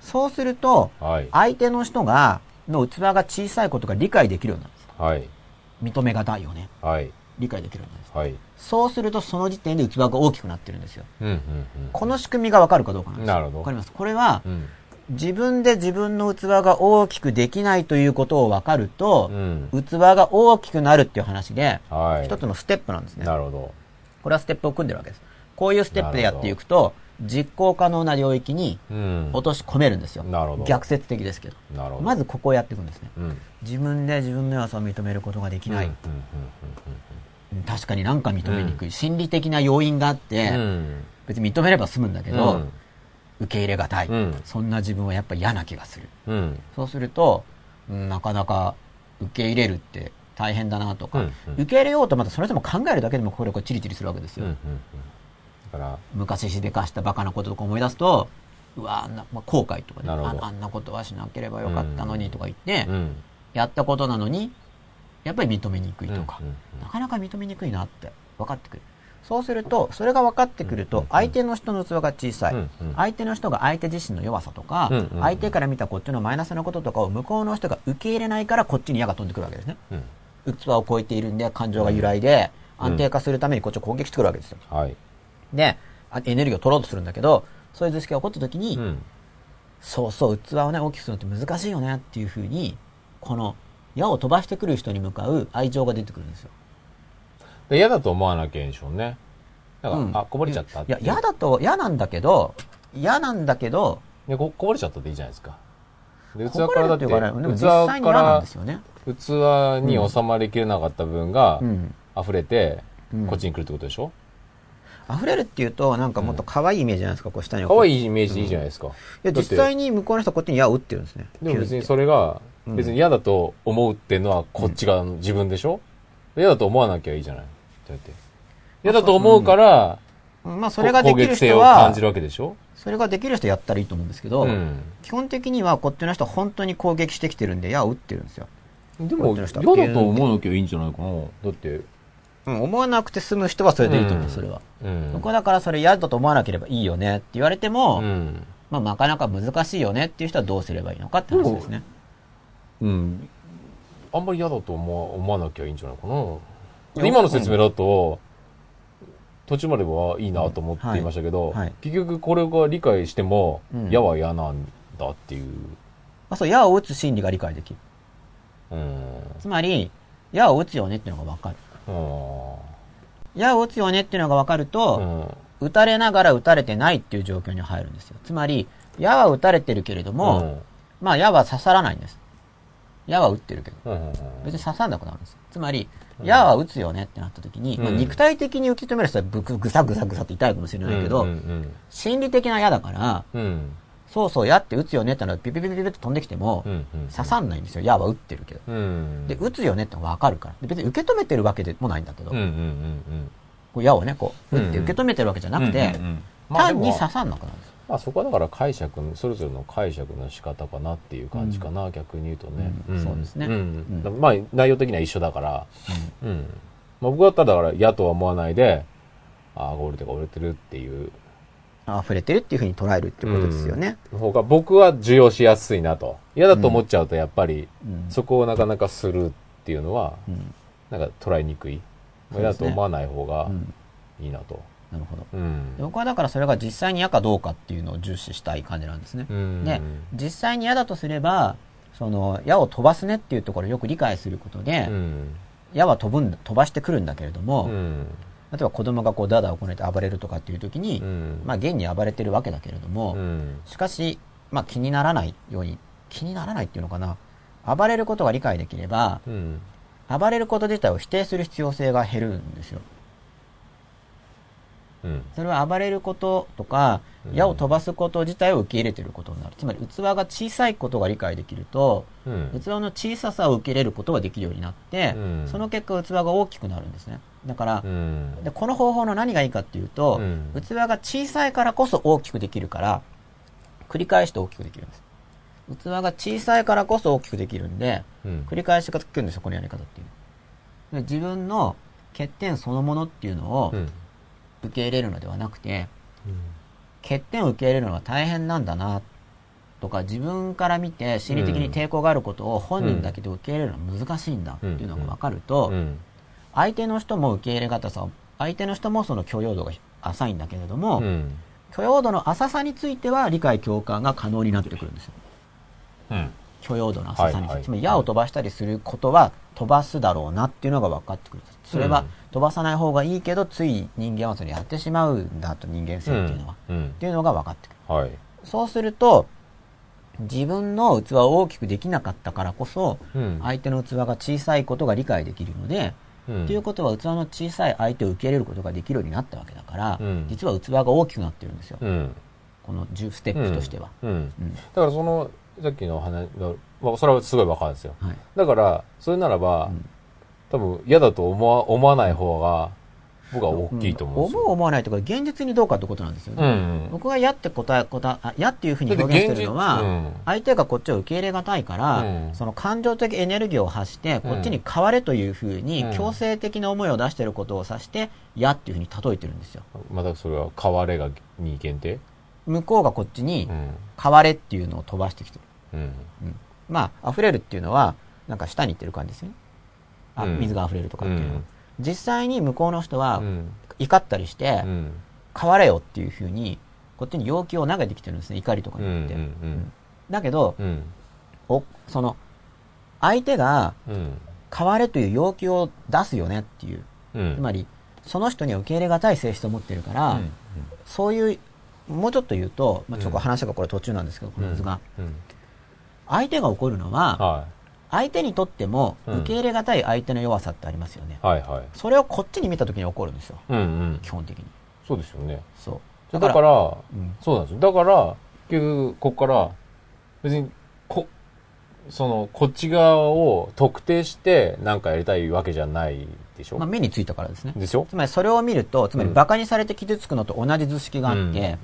そうすると、はい相手の人が、の器が小さいことが理解できるようになるんです。はい認めがたいよね。はい理解できるようになるんです。はいそうするとその時点で器が大きくなってるんですよ。うんうんこの仕組みがわかるかどうかなんですよ。なるほどわかります？これはう、ん自分で自分の器が大きくできないということを分かるとう、ん器が大きくなるっていう話で、はい一つのステップなんですね。なるほどこれはステップを組んでるわけです。こういうステップでやっていくと、実行可能な領域にうん落とし込めるんですよ。なるほど逆説的ですけど。どまずここをやっていくんですね。うん自分で自分の弱さを認めることができない。うんうんうん確かになんか認めにくい。心理的な要因があって、うんうん別に認めれば済むんだけど、うん受け入れがたい、うんそんな自分はやっぱ嫌な気がする。うんそうすると、うんなかなか受け入れるって大変だなとか、うんうん。受け入れようとまたそれでも考えるだけでもこれこれチリチリするわけですよ。うんうんうん。だから。昔しでかしたバカなこととか思い出すと、うわあんな、まあ、後悔とかねあ、あんなことはしなければよかったのにとか言って、うんやったことなのに、やっぱり認めにくいとか、うんうんなかなか認めにくいなって分かってくる。そうすると、それが分かってくると、相手の人の器が小さい、うんうん。相手の人が相手自身の弱さとか、うんうんうん。相手から見たこっちのマイナスなこととかを向こうの人が受け入れないからこっちに矢が飛んでくるわけですね。うん器を超えているんで感情が揺らいで、うん。安定化するためにこっちを攻撃してくるわけですよ。はい。で、あエネルギーを取ろうとするんだけど、そういう図式が起こった時に、うん。そうそう、器をね、大きくするのって難しいよねっていうふうに、この矢を飛ばしてくる人に向かう愛情が出てくるんですよ。で嫌だと思わなきゃいいんでしょうね。だから、うん。あこぼれちゃったっいや、て嫌だと、嫌なんだけど、嫌なんだけど、いやここぼれちゃったっていいじゃないですか。で器からだっててっいうかね、でも器実際に嫌なんからですよね。器に収まりきれなかった分がうん。溢れてうん。こっちに来るってことでしょ？溢れるっていうと、なんかもっと可愛いイメージじゃないですか、こう下に。い。可愛いイメージでいいじゃないですか。いや、実際に向こうの人はこっちに矢を打ってるんですね。でも別にそれがうん。別に嫌だと思うっていうのはこっちが自分でしょ？嫌だと思わなきゃいいじゃない？だって。嫌だと思うからまあ、それができる攻撃性人はを感じ、るわけでしょ？それができる人やったらいいと思うんですけど、うん。基本的にはこっちの人は本当に攻撃してきてるんで矢を打ってるんですよ。でも嫌だと思わなきゃいいんじゃないかな。だって。うん、思わなくて済む人はそれでいいと思う、うん。それは。うん。僕はだからそれ嫌だと思わなければいいよねって言われても、うん。まあなかなか難しいよねっていう人はどうすればいいのかって話ですね。うん。あんまり嫌だと思わ思わなきゃいいんじゃないかな。今の説明だと途中まではいいなと思っていましたけど、はい。はい。結局これが理解してもうん。嫌は嫌なんだっていう。まあ、そう、矢を打つ心理が理解できる。うんつまり、矢を打つよねっていうのが分かる。うん矢を打つよねっていうのが分かると、うん打たれながら打たれてないっていう状況に入るんですよ。つまり、矢は打たれてるけれども、まあ矢は刺さらないんです。矢は打ってるけど。別に刺さんなくなるんです。つまり、矢は打つよねってなった時に、まあ、うん肉体的に受け止める人はぶぐぐさぐさぐさって痛いかもしれないけど、心理的な矢だから、そうそう矢って打つよねってのはピピピピピって飛んできても、刺さんないんですよ。矢は打ってるけど。うん。で、打つよねってのがわかるから。で別に受け止めてるわけでもないんだけど、こう矢をね、こう、うん打って受け止めてるわけじゃなくて、単に刺さんなくなるんですよ。まあそこはだから解釈のそれぞれの解釈の仕方かなっていう感じかな、逆に言うとね、うん。そうですね。まあ内容的には一緒だから、うん。まあ、僕だったらだから嫌とは思わないでああ折れてる折れてるっていう溢れてるっていうふうに捉えるってことですよね。方が僕は受容しやすいなと。嫌だと思っちゃうとやっぱりうん。そこをなかなかするっていうのはうん。なんか捉えにくい、まあ嫌だと思わない方がうん。いいなと、なるほど。うん。で僕はだからそれが実際に嫌かどうかっていうのを重視したい感じなんですね。うん。で、実際に嫌だとすれば、その矢を飛ばすねっていうところをよく理解することで、うん。矢は飛ぶんだ飛ばしてくるんだけれども、うん例えば子供がこうダダをこねて暴れるとかっていう時に、うんまあ現に暴れてるわけだけれども、うんしかし、まあ気にならないように気にならないっていうのかな。暴れることが理解できれば、うん。暴れること自体を否定する必要性が減るんですよ。うん。それは暴れることとか、矢を飛ばすこと自体を受け入れていることになる。つまり器が小さいことが理解できると、うん。器の小ささを受け入れることができるようになって、うんその結果器が大きくなるんですね。だからう、ん。でこの方法の何がいいかっていうと、うん器が小さいからこそ大きくできるから、繰り返して大きくできるんです。器が小さいからこそ大きくできるんで、うん。繰り返しができるんですよ、このやり方っていう。で自分の欠点そのものっていうのをうん。受け入れるのではなくて、欠点を受け入れるのは大変なんだな、とか自分から見て心理的に抵抗があることを本人だけで受け入れるのは難しいんだっていうのが分かると、うん。相手の人も受け入れ方さ、相手の人もその許容度が浅いんだけれども、うん。許容度の浅さについては理解共感が可能になってくるんですよ。うん。許容度の浅さについて。はいはいつまり矢を飛ばしたりすることは飛ばすだろうなっていうのが分かってくる。それはうん飛ばさない方がいいけど、つい人間はそれやってしまうんだと人間性っていうのは。うんっ。ていうのが分かってくる。はい。そうすると、自分の器を大きくできなかったからこそ、うん。相手の器が小さいことが理解できるので、うんということは器の小さい相手を受け入れることができるようになったわけだから、うん実は器が大きくなってるんですよ。うん。この10ステップとしては。だからその、さっきの話の、まあ、それはすごいわかるんですよ。はい。だから、それならば、ん多分嫌だと思わ思わない方が、僕は大きいと思うんですよ。思う思わないとか、現実にどうかってことなんですよね。うんうん。僕が嫌って答え、答え、あ嫌っていうふうに表現してるのは、うん相手がこっちを受け入れがたいから、うんその感情的エネルギーを発して、こっちに変われというふうに、うん強制的な思いを出していることを指して、嫌っていうふうに例えてるんですよ。またそれは、変われが、に限定？向こうがこっちにう、ん。変われっていうのを飛ばしてきてる。うん。うんまあ、溢れるっていうのは、なんか下に行ってる感じですよね。あ、うん水が溢れるとかっていうのは。うん実際に向こうの人はう、ん。怒ったりしてう、ん。変われよっていうふうに、こっちに要求を投げてきてるんですね、怒りとかうん。によって。うん。だけど、うん。お、その、相手がうん。変われという要求を出すよねっていう。うん。つまり、その人には受け入れがたい性質を持ってるから、うんそういう、もうちょっと言うと、まあ、ちょっと話がこれ途中なんですけど、この図が。うん。相手が怒るのは、は相手にとってもうん受け入れがたい相手の弱さってありますよね。い。はいはい。それをこっちに見た時に怒るんですよ。うんうん。基本的に。そうですよね。そう。だから、うんそうなんですよ。だから、結局、ここから、別に、こ、その、こっち側を特定して何かやりたいわけじゃないでしょ、まあ、目についたからですね。でしょ？つまりそれを見ると、つまりうん馬鹿にされて傷つくのと同じ図式があって、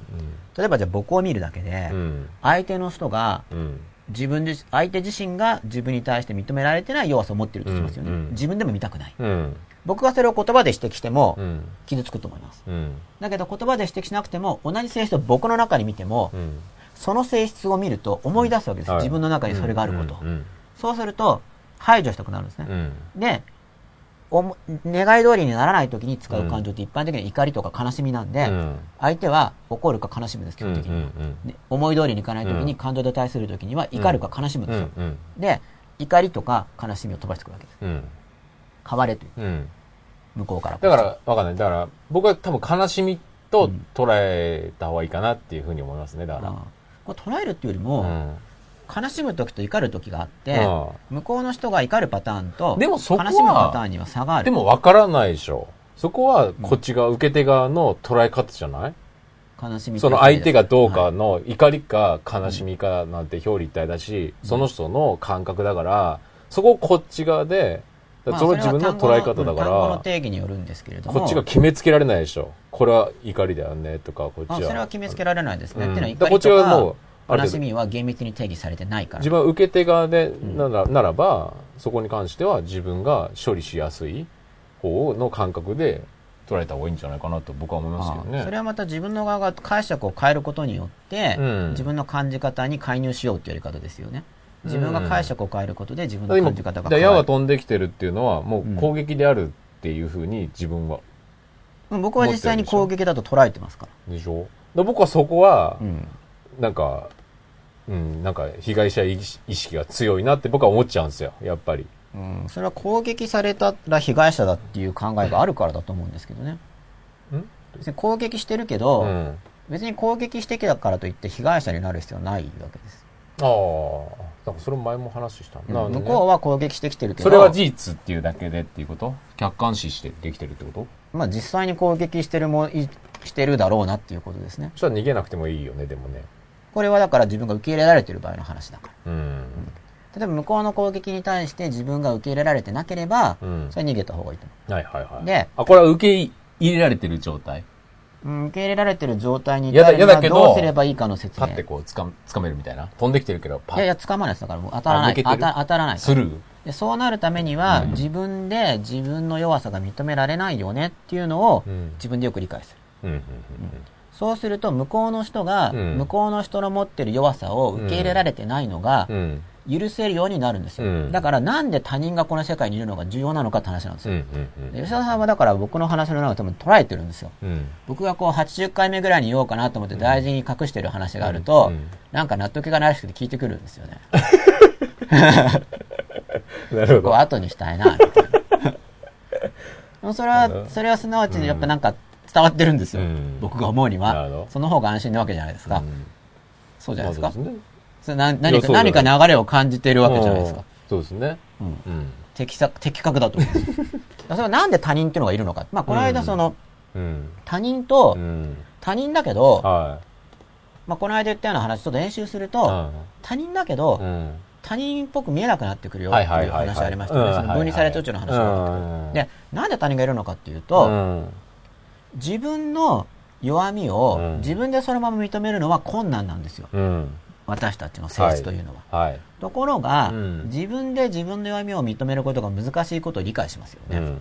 例えばじゃあ僕を見るだけで、うん。うん。相手の人がうん。自分自相手自身が自分に対して認められてない弱さを持っているとしますよね、うんうん自分でも見たくないうん。僕がそれを言葉で指摘してもうん。傷つくと思いますうん。だけど言葉で指摘しなくても同じ性質を僕の中に見ても、うん。その性質を見ると思い出すわけです、はい自分の中にそれがあること、うん。そうすると排除したくなるんですね、うん。で願い通りにならない時に使う感情って一般的に怒りとか悲しみなんで、うん。相手は怒るか悲しむんです基うん。本的には、うん。で思い通りにいかない時うんに感情で対する時には怒るか悲しむんですよ、うん。で、怒りとか悲しみを飛ばしてくるわけです。うん。変われという、うん。向こうから。だから、わかんない。だから、僕は多分悲しみと捉えた方がいいかなっていうふうに思いますね。だから。これ捉えるっていうよりうも、ん。悲しむ時と怒る時があって、うん向こうの人が怒るパターンと、でもそこは悲しむパターンには差がある。でも分からないでしょ。そこはこっち側、受け手側の捉え方じゃない？悲しみその相手がどうはいかの怒りか悲しみかなんて表裏一体だし、その人の感覚だから、そこをこっち側で、だからそれは自分の捉え方だかまあそれは単語のら、定義によるんですけれども、こっちが決めつけられないでしょ。これは怒りだよねとか、こっちは。あそれは決めつけられないですね。うんっていうのは怒りと側もうかある程度悲しみは厳密に定義されてないから。自分は受け手側でなら,、ならば、そこに関しては自分が処理しやすい方の感覚で捉えた方がいいんじゃないかなと僕は思いますけどね。それはまた自分の側が解釈を変えることによって、うん自分の感じ方に介入しようっていうやり方ですよね。自分が解釈を変えることで自分の感じ方がで矢が変わる。飛んできてるっていうのはもう攻撃であるっていうふうに自分は、うん僕は実際に攻撃だと捉えてますから。でしょ？で僕はそこはうん。なんか、うん、なんか被害者意識が強いなって僕は思っちゃうんですよやっぱりうん、それは攻撃されたら被害者だっていう考えがあるからだと思うんですけどね。ん？別に攻撃してるけど、うん別に攻撃してきたからといって被害者になる必要はないわけです。ああなんかそれも前も話したな向こうは攻撃してきてるけど、それは事実っていうだけでっていうこと？客観視してできてるってこと？まあ実際に攻撃してるもいしてるだろうなっていうことですね。そしたら逃げなくてもいいよね、でもね。これはだから自分が受け入れられてる場合の話だから。うん。例えば向こうの攻撃に対して自分が受け入れられてなければ、うんそれは逃げた方がいいと思はいはいはい。であ、これは受け入れられてる状態？う。うん受け入れられてる状態にやだ至るにはやだけどどうすればいいかの説明。パッてこう、つかむ、つかめるみたいな？飛んできてるけど、パッいやいや、掴まないです。だからもう当たらない。当た当たらない。スルーでそうなるためには、うん自分で自分の弱さが認められないよねっていうのをうん自分でよく理解する。うんうんそうすると向こうの人が、うん向こうの人の持ってる弱さを受け入れられてないのがうんうん。許せるようになるんですよ。うんだからなんで他人がこの世界にいるのが重要なのかって話なんですうんよ。うんで吉田さんはだから僕の話の中で多分捉えてるんですよ。うん。うん。僕がこう80回目ぐらいに言おうかなと思って大事に隠してる話があると、うんなんか納得がないらしくて聞いてくるんですよね。なるこう後にしたいな、みたいな。それは、それはすなわちやっぱなんか伝わってるんですよ。うん僕が思うには。その方が安心なわけじゃないですか。うんそうじゃないですか。ね。それな何か、何か流れを感じてるわけじゃないですかうん。。そうですね。うんうん。的確、的確だと思うんです それはなんで他人っていうのがいるのか。まあ、この間その、うん。他人とう、ん。他人だけど、はまあ、この間言ったような話ちょっと練習するい。と、他人だけど、うん。他人っぽく見えなくなってくるよっはていう。話ありましたよね。分離された宇宙の話があったけどで、なんで他人がいるのかっていうと、うん、自分の弱みをうん自分でそのまま認めるのは困難なんですよ。うん。私たちの性質というのは。はい。ところが、うん自分で自分の弱みを認めることが難しいことを理解しますよね。うん。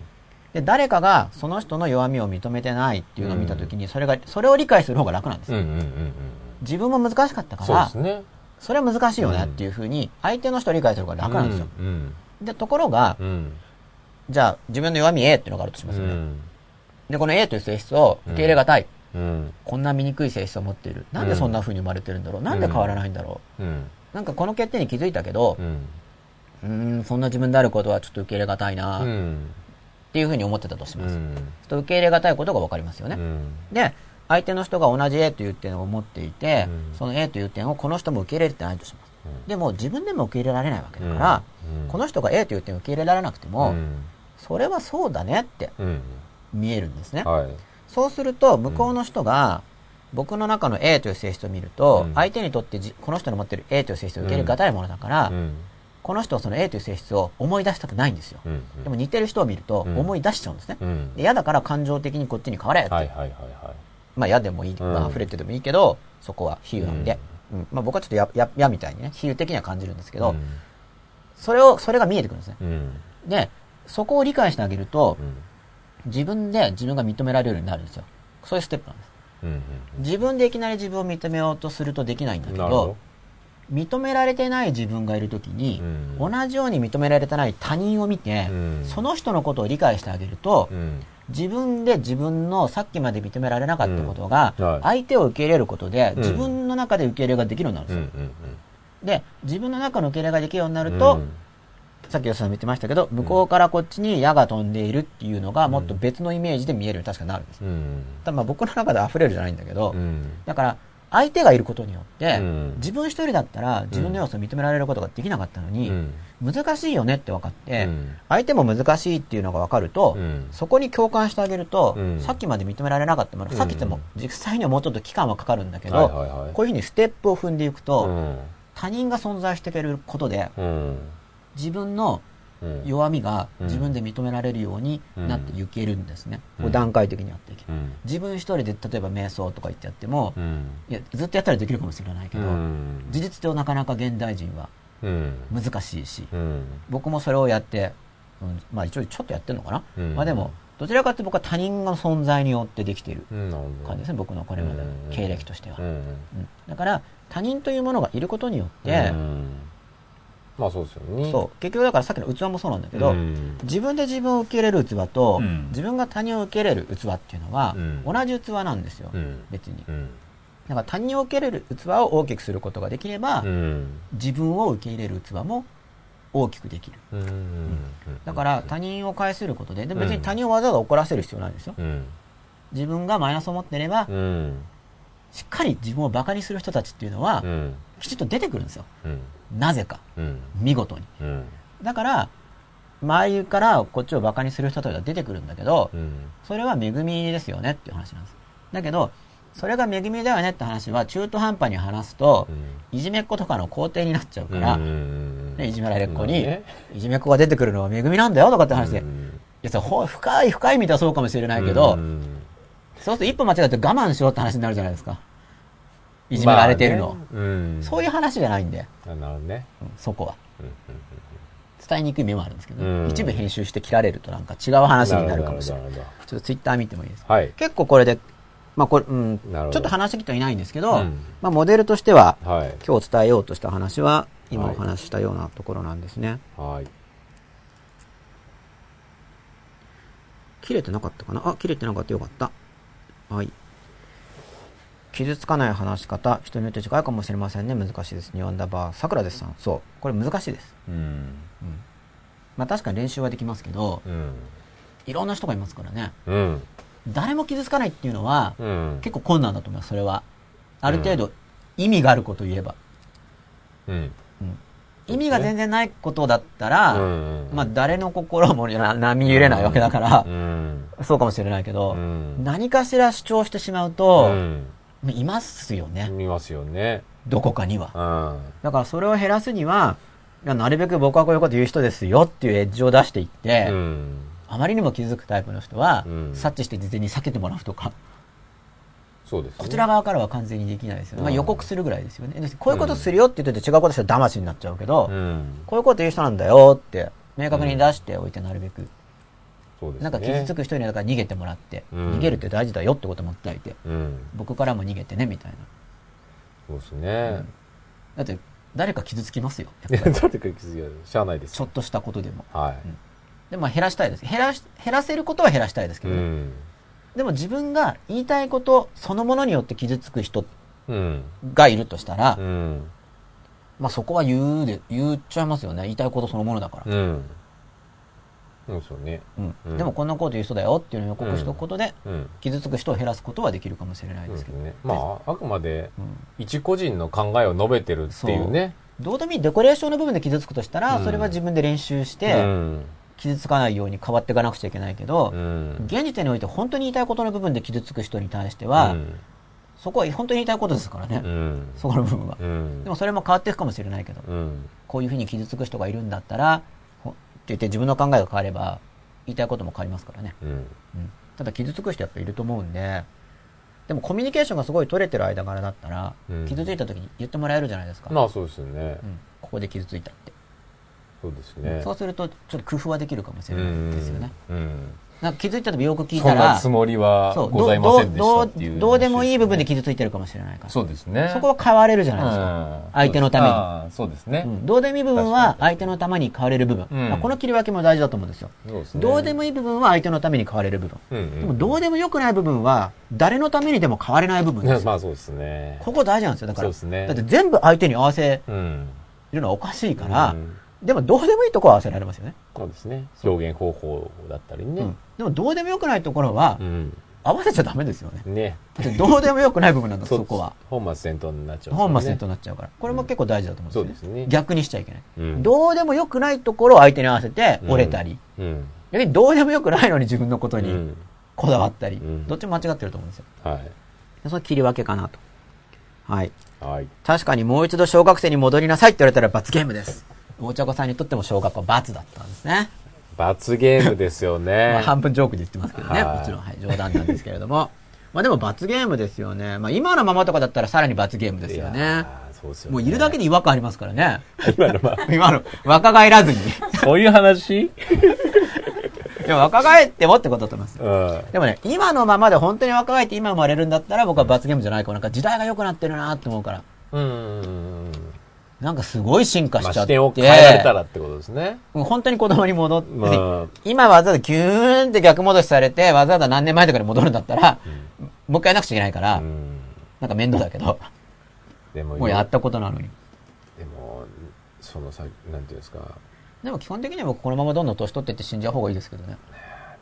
で、誰かがその人の弱みを認めてないっていうのを見たときに、それが、それを理解する方が楽なんですよ。自分も難しかったからそね。それは難しいよねっていうふうに、相手の人を理解する方が楽なんですよ。うん。で、ところがう、ん。じゃあ自分の弱み A っていうのがあるとしますよね。うん。で、この A という性質を受け入れがたい。うん。こんな醜い性質を持っている。なんでそんな風に生まれてるんだろう。なんで変わらないんだろうん。う。なんかこの欠点に気づいたけどう、ん。ん、そんな自分であることはちょっと受け入れがたいな、っうん。ていう風に思ってたとします。うん。と受け入れがたいことがわかりますよね。うん。で、相手の人が同じ A という点を持っていて、うんその A という点をこの人も受け入れてないとします。うんでも自分でも受け入れられないわけだから、うんこの人が A という点を受け入れられなくても、うん。それはそうだねってうん。見えるんですね。はい。そうすると、向こうの人が、僕の中の A という性質を見ると、うん相手にとってじこの人の持っている A という性質を受け入れがたいものだから、うん。この人はその A という性質を思い出したくないんですよ。うん。でも似てる人を見るとうん思い出しちゃうんですね。うん。で嫌だから感情的にこっちに変われって。はいはいはいはまあ嫌でもいい、うんまあ溢れててもいいけど、そこは比喩なんで。うんまあ僕はちょっとや、や、やみたいにね、比喩的には感じるんですけい。ど、それを、それが見えてくるんですね。うん。で、そこを理解してあげるとう、ん。自分で自分が認められるようになるんですよ。そういうステップなんです。うん。自分でいきなり自分を認めようとするとできないんだけど、認められてない自分がいるときに、うん同じように認められてない他人を見て、うんその人のことを理解してあげると、うん。自分で自分のさっきまで認められなかったことが、うんはい相手を受け入れることで、うん自分の中で受け入れができるようになるんうん。ですよ。うん。で、自分の中の受け入れができるようになると、うんさっき吉田さんも言ってましたけど、向こうからこっちに矢が飛んでいるっていうのが、もっと別のイメージで見えるように確かになるんです。うん。ただまあ僕の中で溢れるじゃないんだけど、うん。だから、相手がいることによって、うん。自分一人だったら自分の要素を認められることができなかったのに、うん。難しいよねって分かって、うん。相手も難しいっていうのが分かると、うん。そこに共感してあげると、うん。さっきまで認められなかったもの、うん。さっきっても実際にはもうちょっと期間はかかるんだけど、こういうふうにステップを踏んでいくと、うん。他人が存在してくれることで、うん自分のうん。弱みがうん。自分で認められるようになっていけるんですね。うん。段階的にやって。いける。うん。自分一人で例えば瞑想とか言ってやっても、うん。いやずっとやったらできるかもしれないけど、うん。事実上なかなか現代人はうん。難しいし、うん。僕もそれをやって、うん、まあ一応ちょっとやってるのかな、うん。まあでもどちらかというと僕は他人の存在によってできている感じですね僕のこれまでの経歴としては、うん。うん。だから他人というものがいることによって、うんまあそうですよね。そう。結局だからさっきの器もそうなんだけど、うん。自分で自分を受け入れる器と、うん。自分が他人を受け入れる器っていうのは、うん。同じ器なんですよ、うん。別に。うん。だから他人を受け入れる器を大きくすることができれば、うん。自分を受け入れる器も大きくできる。うんだから他人を介することでで別に他人をわざわざ怒らせる必要ないんですよ。うん。自分がマイナスを持ってればうんしっかり自分を馬鹿にする人たちっていうのは、うん。きちっと出てくるんですよ。うん。なぜか。うん。見事に。うん。だから、周りからこっちを馬鹿にする人たちが出てくるんだけど、うん。それは恵みですよねっていう話なんです。だけど、それが恵みだよねって話は中途半端に話すと、いじめっ子とかの肯定になっちゃうから、うんねいじめられっ子に、ねいじめっ子が出てくるのは恵みなんだよとかって話で、いうんや、それほ深い深い意味ではそうかもしれないけど、うんそうすると一歩間違って我慢しろって話になるじゃないですか。いじめられているの。まあねうん。そういう話じゃないんで、あなるほどね。うんそこは。伝えにくい面もあるんですけど、うん一部編集して切られるとなんか違う話になるかもしれない。ちょっとツイッター見てもいいですか？はい。結構これで、まあこれ、うん、ちょっと話してきてはいないんですけど、うんまあモデルとしては、はい。今日伝えようとした話は、今はいお話ししたようなところなんですね。はい。切れてなかったかな？あ、切れてなかったよかった。はい。傷つかない話し方、人によって違うかもしれませんね。難しいです。ニワンダバー、さくらですさん。そう。これ難しいです。うん。まあ確かに練習はできますけど、うん。いろんな人がいますからね。うん。誰も傷つかないっていうのは、うん。結構困難だと思います、それは。ある程度、意味があることを言えば。うん。意味が全然ないことだったら、うんまあ誰の心もな波揺れないわけだからう、ん。そうかもしれないけど、うん何かしら主張してしまうと、うん。いますよね、見ますよね。どこかには。うん。だからそれを減らすには、なるべく僕はこういうこと言う人ですよっていうエッジを出していって、うん。あまりにも傷つくタイプの人は、うん察知して事前に避けてもらうとか、そうですね。こちら側からは完全にできないですよね。まあうん予告するぐらいですよね。でこういうことするよって言ってて違うことしたら騙しになっちゃうけど、うん。こういうこと言う人なんだよって、明確に出しておいてなるべく。そうですね。なんか傷つく人にはだから逃げてもらって、うん逃げるって大事だよってことも伝えて、うん。僕からも逃げてね、みたいな。そうですね。だって、誰か傷つきますよ。って 傷がしゃあないですちょっとしたことでも。はでもまあ減らしたいです。減らし、減らせることは減らしたいですい。けど、うん。でも自分が言いたいことそのものによって傷つく人うん。がいるとしたら、うん。まあそこは言うで、言っちゃいますよね。言いたいことそのものだから。うん。そうですよね。うんうんでもこんなこと言う人だよっていうのを予告しておくことで、うん。傷つく人を減らすことはできるかもしれないでけど。ね。まあ、あくまでうん一個人の考えを述べてるっていうね。どうでもいいデコレーションの部分で傷つくとしたら、うんそれは自分で練習しうて、ん。傷つかないように変わっていかなくちゃいけないけど、うん。現時点において本当に言いたいことの部分で傷つく人に対しては、そこは本当に言いたいことですからね、うん。そこの部分は。うん。でもそれも変わっていくかもしれないけど、うん。こういうふうに傷つく人がいるんだったら、ほって言って自分の考えが変われば、言いたいことも変わりますからね。うん。うんただ傷つく人やっぱいると思うんで、でもコミュニケーションがすごい取れてる間柄だったら、うん傷ついた時に言ってもらえるじゃないですか。まあそうですよねう。んここで傷ついたって。そうですね。そうすると、ちょっと工夫はできるかもしれないですよね。うん。なんか気づいた時よく聞いそたら、んなつもりはございませんでしたどうっていう。どうでもいい部分で傷ついてるかもしれないから。そうですね。そこは変われるじゃないですか。うん相手のためにそうですねう。んどうでもいい部分は相手のために変われる部分。うんまあこの切り分けも大事だと思うんですよ。そうですねどうでもいい部分は相手のために変われる部分。うんうんでもどうでもよくない部分は誰のためにでも変われない部分ですよ。まあそうですね。ここ大事なんですよ。だから。そうですねだって全部相手に合わせうん。るのはおかしいから、うんでもどうでもいいところは合わせられますよね。そうですね。表現方法だったりねうん。でもどうでもよくないところはうん。合わせちゃダメですよね。ね。どうでもよくない部分なんだ、そこは。本末転倒になっちゃう。本末転倒になっちゃうから。これも結構大事だと思うんですよね。そうですね逆にしちゃいけない。うんどうでもよくないところを相手に合わせて折れたり、うん。逆にどうでもよくないのに自分のことにうん。こだわったり、うんどっちも間違ってると思うんですよ。はい。その切り分けかなと。はい。はい。確かにもう一度小学生に戻りなさいって言われたら罰ゲームです。お茶子さんにとっても小学校は罰だったんですね。罰ゲームですよ まあ、ね。半分ジョークで言ってますけどね。はいもちろん、はい、冗談なんですけれども。まあでも罰ゲームですよね。まあ今のままとかだったらさらに罰ゲームですよねうですよね。もういるだけで違和感ありますからね。今のまあ、今の、若返らずに。いそういう話？や、若返ってもってことだと思います。うん。でもね、今のままで本当に若返って今生まれるんだったら僕は罰ゲームじゃないかも。なんか時代が良くなってるなって思うから。うん。なんかすごい進化まあしちゃって。視点を変えられたらってことですね。うん本当に子供に戻って、まあ今わざわざギューンって逆戻しされて、わざわざ何年前とかに戻るんだったら、もう一回やらなくちゃいけないから、うん。なんか面倒だけど、でも、もうやったことなのに。でも、そのさ、なんていうんですか、でも基本的には僕このままどんどん年取ってって死んじゃう方がいいですけどね。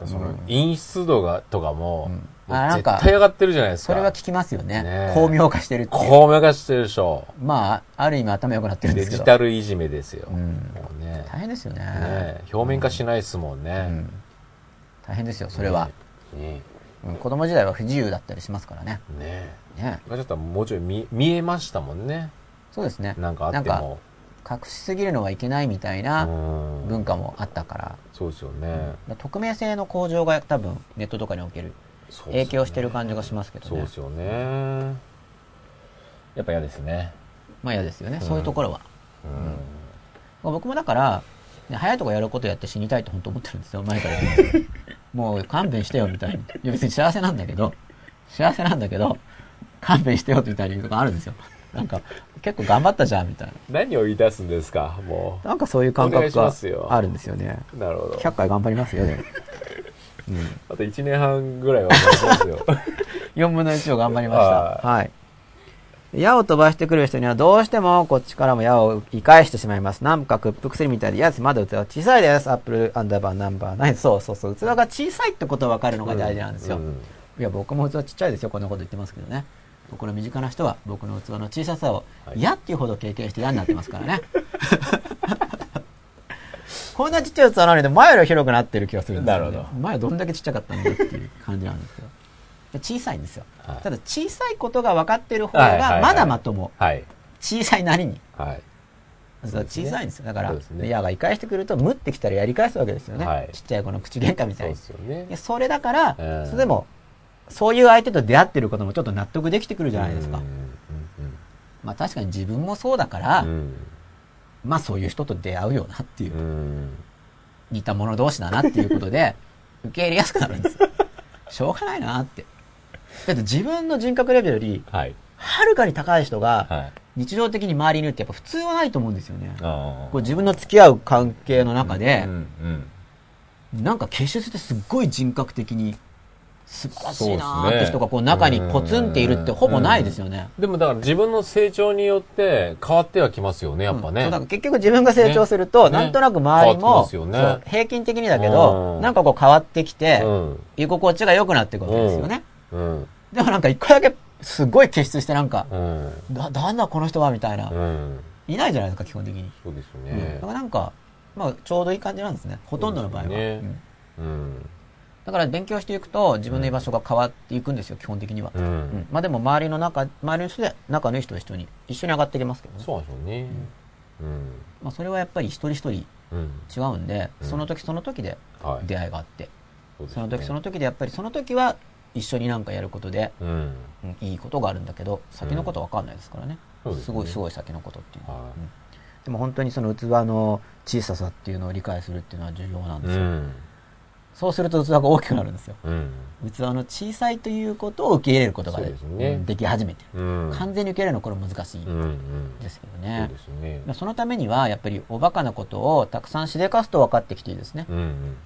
その、陰湿度が、とかも、あ、なんか絶、対上がってるじゃないですか。それは聞きますよね。ね巧妙化してるって。巧妙化してるでしょ。まあ、ある意味頭良くなってるんですけど。デジタルいじめですよ。うんもうね。大変ですよね。ね表面化しないですもんうね。ん。大変ですよ、それは。ね。うん子供時代は不自由だったりしますからね。ねね。ちょっともうちょい見見えましたもんね。そうですね。なんかあっても。隠しすぎるのはいけないみたいなうん文化もあったから。そうですよね。匿名性の向上が多分ネットとかにおける影響してる感じがしますけどねそうで。すよね。やっぱ嫌ですね。まあ嫌ですよね、うんそういうところは。うん。まあ僕もだから、ね、早いとこやることやって死にたいと本当思ってるんですよ、前から もう勘弁してよみたいに。いや別に幸せなんだけど、幸せなんだけど、勘弁してよみたいなとかあるんですよ。なんか、結構頑張ったじゃんみたい何を言い出すんですかもな。なんかそういう感覚があるんですよね。う。なるほど。100回頑張りますよね。うん。あと1年半ぐらいは頑張りますよ。4分の1を頑張りました。ははい。矢を飛ばしてくる人にはどうしてもこっちからも矢を言い返してしまいます。なんか屈服するみたいで、いやです。まだ器は小さいです。アップルアンダーバーナンバーナイン。そうそうそう。器が小さいってことが分かるのが大事なんですよ。うんいや、僕も器ちっちゃいですよ。こんなこと言ってますけどね。僕の身近な人は僕の器の小ささをはい嫌っていうほど経験して嫌になってますからね。こんなちっちゃい器なのに前より広くなってる気がするんですよ、ね。なるほど前はどんだけちっちゃかったんだっていう感じなんですけど。で小さいんですよ。はいただ小さいことが分かってる方はいはいはいがまだまとも。はい。小さいなりに。はい。そう小さいんですよ。だから、ね矢が言い返してくると、ムってきたらやり返すわけですよね。はいちっちゃい子の口喧嘩みたそういにで。すよねで。それだから、うんそれでも、そういう相手と出会ってることもちょっと納得できてくるじゃないですか。うんまあ確かに自分もそうだから、うんまあそういう人と出会うよなっていうう、ん似た者同士だなっていうことで、受け入れやすくなるんですよ。しょうがないなって。だって自分の人格レベルより、はい。はるかに高い人が、はい。日常的に周りにいるってやっぱ普通はないと思うんですよね。あこう自分の付き合う関係の中でう、んうんなんか結出ってすっごい人格的に素晴らしいなーって人がこう中にポツンっているってほぼないですよね。でもだから自分の成長によって変わってはきますよね、やっぱね。うんだから結局自分が成長すると、ねなんとなく周りも、ね平均的にだけど、うんなんかこう変わってきて、うん。居心地が良くなっていくわけですよね。うん。でもなんか一回だけすごい結出してなんか、うん。だ、なんだこの人はみたいな、うん。いないじゃないですか、基本的に。そうですようんねだか。らなんか、まあちょうどいい感じなんですね。ほとんどの場合は。ねうんうん。だから勉強していくと自分の居場所が変わっていくんですよ、基本的には。ううんん。まあでも周りの中、周りの人で仲のいい人と一緒に、一緒に上がっていきますけどね。そうでしょうね。まあそれはやっぱり一人一人うん。うん。違うんで、うんその時その時ではい。出会いがあって、その時その時でやっぱりその時は一緒になんかやることで、うん。うんいいことがあるんだけど、先のことは分かんないですからね。すごいすごい先のことっていうのは。でも本当にその器の小ささっていうのを理解するっていうのは重要なんですよ。うん。そうすると器が大きくなるんですよ。うん。器の小さいということを受け入れることがでねうんでき始めてる。うん。完全に受け入れるのはこれ難しいうん。うん。ですけどそうねで。すね。そのためにはやっぱりおバカなことをたくさんしでかすと分かってきていいですね。うん。うん。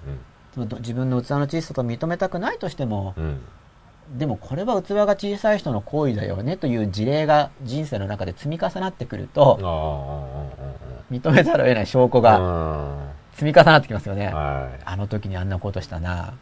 その自分の器の小ささと認めたくないとしても、うん。でもこれは器が小さい人の行為だよねという事例が人生の中で積み重なってくると、あ認めざるを得ない証拠あ、があ積み重なってきますよね。あ。はい。あの時にあんなことしたな。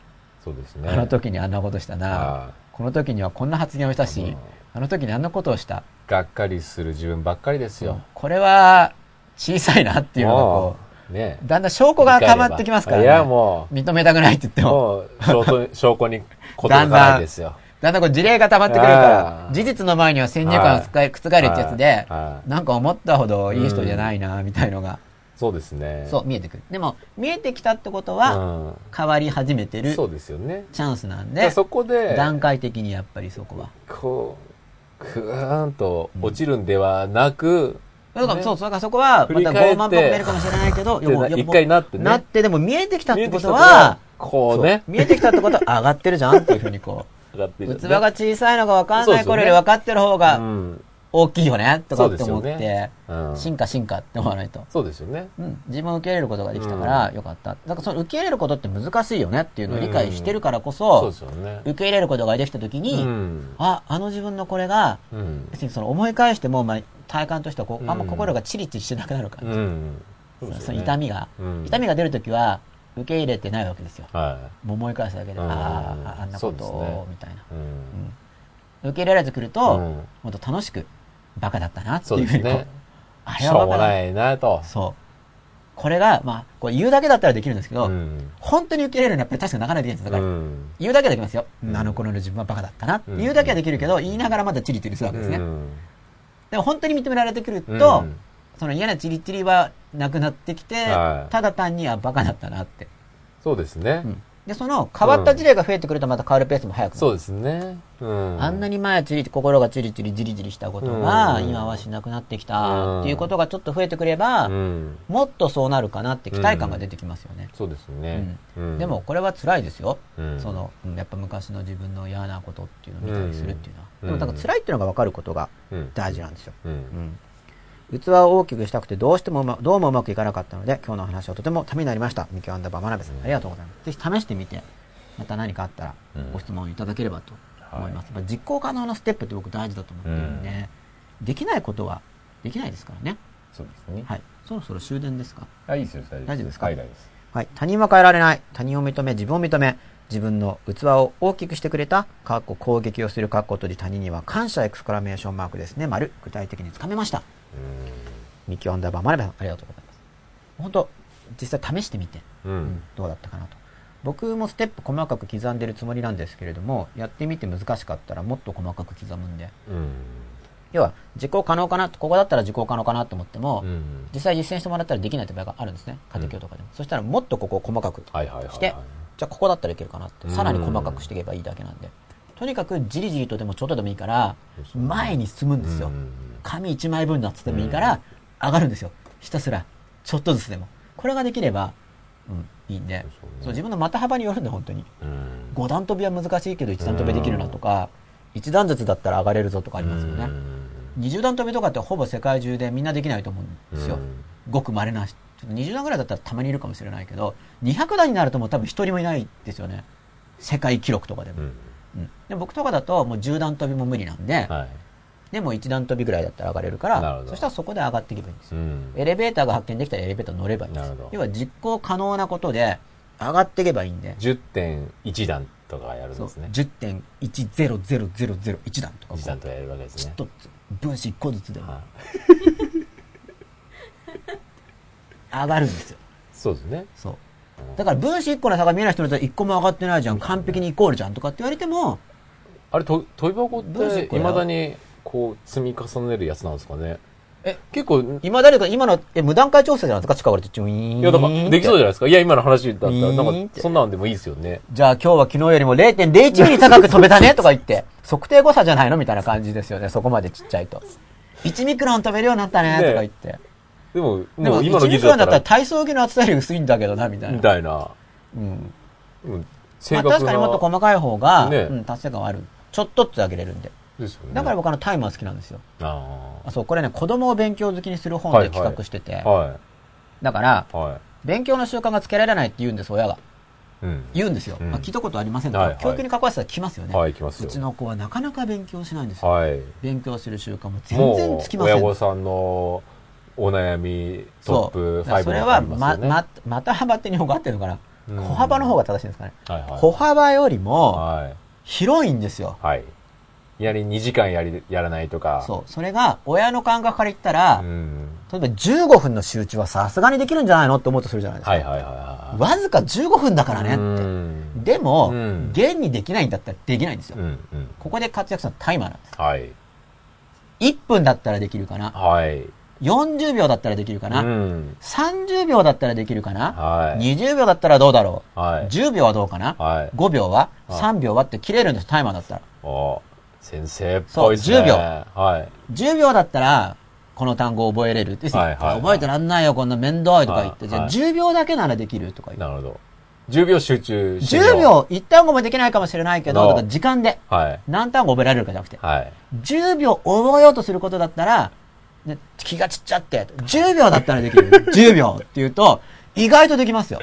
そうですね。あの時にあんなことしたな。はこの時にはこんな発言をしたしうん、あの時にあんなことをした。いがっかりする自分ばっかりですよ。これは小さいなっていうのがこもうねう、だんだん証拠が溜まってきますからね。いや、も認めたくないって言ってう、も。もう、証拠に、証拠にことがないですよ。だんだんこう事例が溜まってくるから事実の前には先入観を覆るってやつで、なんか思ったほどいい人じゃないな、みたいのが、そうですね。そう、見えてくる。でも、見えてきたってことうは、ん。変わり始めてるそうですよね。チャンスなんで、そこで、段階的にやっぱりそこは。こう、ふーんと落ちるんではなく、だからねそう、だからそこは、また傲慢っぽく見えるかもしれないけど、一回なってねなって、でも見えてきたってことは、こうね見えてきたってことは上がってるじゃんっていうふうにこう、上がってる、器が小さいのが分かんないそうですよね頃より分かってる方うがん。大きいよね、とかって思ってね、うん進化進化って思わないと。そうですよね。うん、自分を受け入れることができたからよかった。だからその受け入れることって難しいよねっていうのを理解してるからこそうそで、すよね。受け入れることができたときに、うん。あ、あの自分のこれが、うん。別にその思い返しても、まあ、体感としてはこう、うんあんま心がチリチリしてなくなる感じ。うん。そうですその痛みが、うん痛みが出るときは、受け入れてないわけですよ。はもう思い返すだけで、うんああ、あんなことを、みたいな。うん。受け入れられてくると、うんもっと楽しく、バカだったなっていうふうにこう、ね。あれはバカだ。ないなと。そう。これが、まあ、これ言うだけだったらできるんですけど、うん。本当に受け入れるのはやっぱり確かになかなかできないんです。だから、うん言うだけはできますよ。うんあの頃の自分はバカだったな言うだけはできるけど、言いながらまだチリチリするわけですね。うんでも本当に認められてくると、うんその嫌なチリチリはなくなってきて、はいただ単にはバカだったなって。そうですね。うんで、その変わった事例が増えてくるとまた変わるペースも早く。そうですね。うん。あんなに前チリ心がチリチリジリジリしたことが、うん今はしなくなってきたっていうことがちょっと増えてくれば、うん。もっとそうなるかなって期待感が出てきますよね。そうですね。うんでも、これは辛いですよ。うんその、うんやっぱ昔の自分の嫌なことっていうのを見たりするっていうのは。うんでも、だから辛いっていうのが分かることがうん大事なんですよ。うんうん。器を大きくしたくてどうしてもうま、どうもうまくいかなかったので、今日のお話はとてもためになりました。ミキアンダーバー真鍋さん、ありがとうございます。ぜひ試してみて、また何かあったらうんご質問いただければと思います。やっぱ実行可能なステップって僕大事だと思ってるんで、できないことはできないですからね。そうですね。はい。そろそろ終電ですか？あ、いいですよ、大大丈夫ですか？はい、大丈夫です。はい。他人は変えられない。他人を認め、自分を認め、自分の器を大きくしてくれた、かっこ攻撃をするかっことじ他人には感謝エクスクラメーションマークですね。丸。具体的につかめました。ミキオアンダーバーマネベさん、ありがとうございます。本当実際試してみて、うん。うん。どうだったかなと。僕もステップ細かく刻んでるつもりなんですけれども、やってみて難しかったらもっと細かく刻むんで。うん。要は、実行可能かな、ここだったら実行可能かなと思っても、うん。実際実践してもらったらできないって場合があるんですね。家庭教とかでも。そしたらもっとここを細かくはいはいはいはい。して、じゃあここだったらいけるかなって、うんさらに細かくしていけばいいだけなんで。とにかくじりじりとでもちょっとでもいいから、前に進むんですよ。うん紙1枚分だっつってもいいから、上がるんですよ。ひたすら、ちょっとずつでも。これができれば、うん、いいんで、そうねそう自分の股幅によるんで、本当に。うん。5段跳びは難しいけど1段跳びできるなとか、1段ずつだったら上がれるぞとかありますよね。20段跳びとかってほぼ世界中でみんなできないと思うんですよ。ごく稀なし、ちょっと20段ぐらいだったらたまにいるかもしれないけど、200段になるともう多分一人もいないですよね。世界記録とかでも。うん。うんで僕とかだともう10段跳びも無理なんで、はい。でも1段跳びぐらいだったら上がれるから、そしたらそこで上がっていけばいいんですよ。うん。エレベーターが発見できたらエレベーター乗ればいいんです要は実行可能なことで上がっていけばいいんで、10.1段とかやるんですね。10.1000001段とかこう1段とかやるわけですね。一つ、分子一個ずつでもはい上がるんですよ。そうですね。そう。だから分子一個の差が見えない人にとっては一個も上がってないじゃん、完璧にイコールじゃんとかって言われても、あれ、と問い箱って、いまだに、こう、積み重ねるやつなんですかね。え、結構、今誰か、今の、え、無段階調整じゃないですか？近くでチュイーン。いや、だから、できそうじゃないですか？いや、今の話だったら、なんか、そんなんでもいいですよね。じゃあ今日は昨日よりも0.01ミリ高く飛べたねとか言って、測定誤差じゃないのみたいな感じですよね、そこまでちっちゃいと。1ミクロン飛べるようになったねねとか言って。でも、でも今の1技術だったらミクロンだったら、体操着の厚さより薄いんだけどな、みたいな。みたいな。うん。うん。ま正確な。あ確かにもっと細かい方が、ねうん、達成感はある。ちょっとずつ上げれるんで。ね。だから僕あのタイマー好きなんですよ。ああそう、これね、子供を勉強好きにする本ではいはい企画してて。あ。はだから、い。は勉強の習慣がつけられないって言うんです、親が。い。うん。言うんですよ。うんまあ、聞いたことありませんとか、はいはい教育に関わってたら来ますよね。はい。うちの子はなかなか勉強しないんですよ。はい。勉強する習慣も全然つきません。親御さんのお悩みトップ5だからそれには、ま、ま。ま、股幅って日本語合ってるのかな、うん歩幅の方が正しいんですかね。はいはい。歩幅よりもはい。広いんですよ。はい。やり2時間やり、やらないとか。そう。それが、親の感覚から言ったら、うん。例えば15分の集中はさすがにできるんじゃないのって思うとするじゃないですか。はいはいはいはい。わずか15分だからねって。うんでも、うん現にできないんだったらできないんですよ。うんうん。ここで活躍するのはタイマーなんです。はい。1分だったらできるかな。はい。40秒だったらできるかな。うん。30秒だったらできるかな。はい。20秒だったらどうだろう。はい。10秒はどうかな。はい。5秒は？はい ?3 秒はって切れるんです、タイマーだったら。お先生っぽいですね。そう10秒はい。10秒だったら、この単語を覚えれる。要するにはいはいはい覚えてらんないよ、こんな面倒いとか言って、じゃあはいはい10秒だけならできるとか言って。なるほど。10秒集中してみよう10秒、一単語もできないかもしれないけど、のだから時間ではい。何単語覚えられるかじゃなくて、はい。10秒覚えようとすることだったら、ね気がちっちゃって、10秒だったらできる。10秒って言うと、意外とできますよ。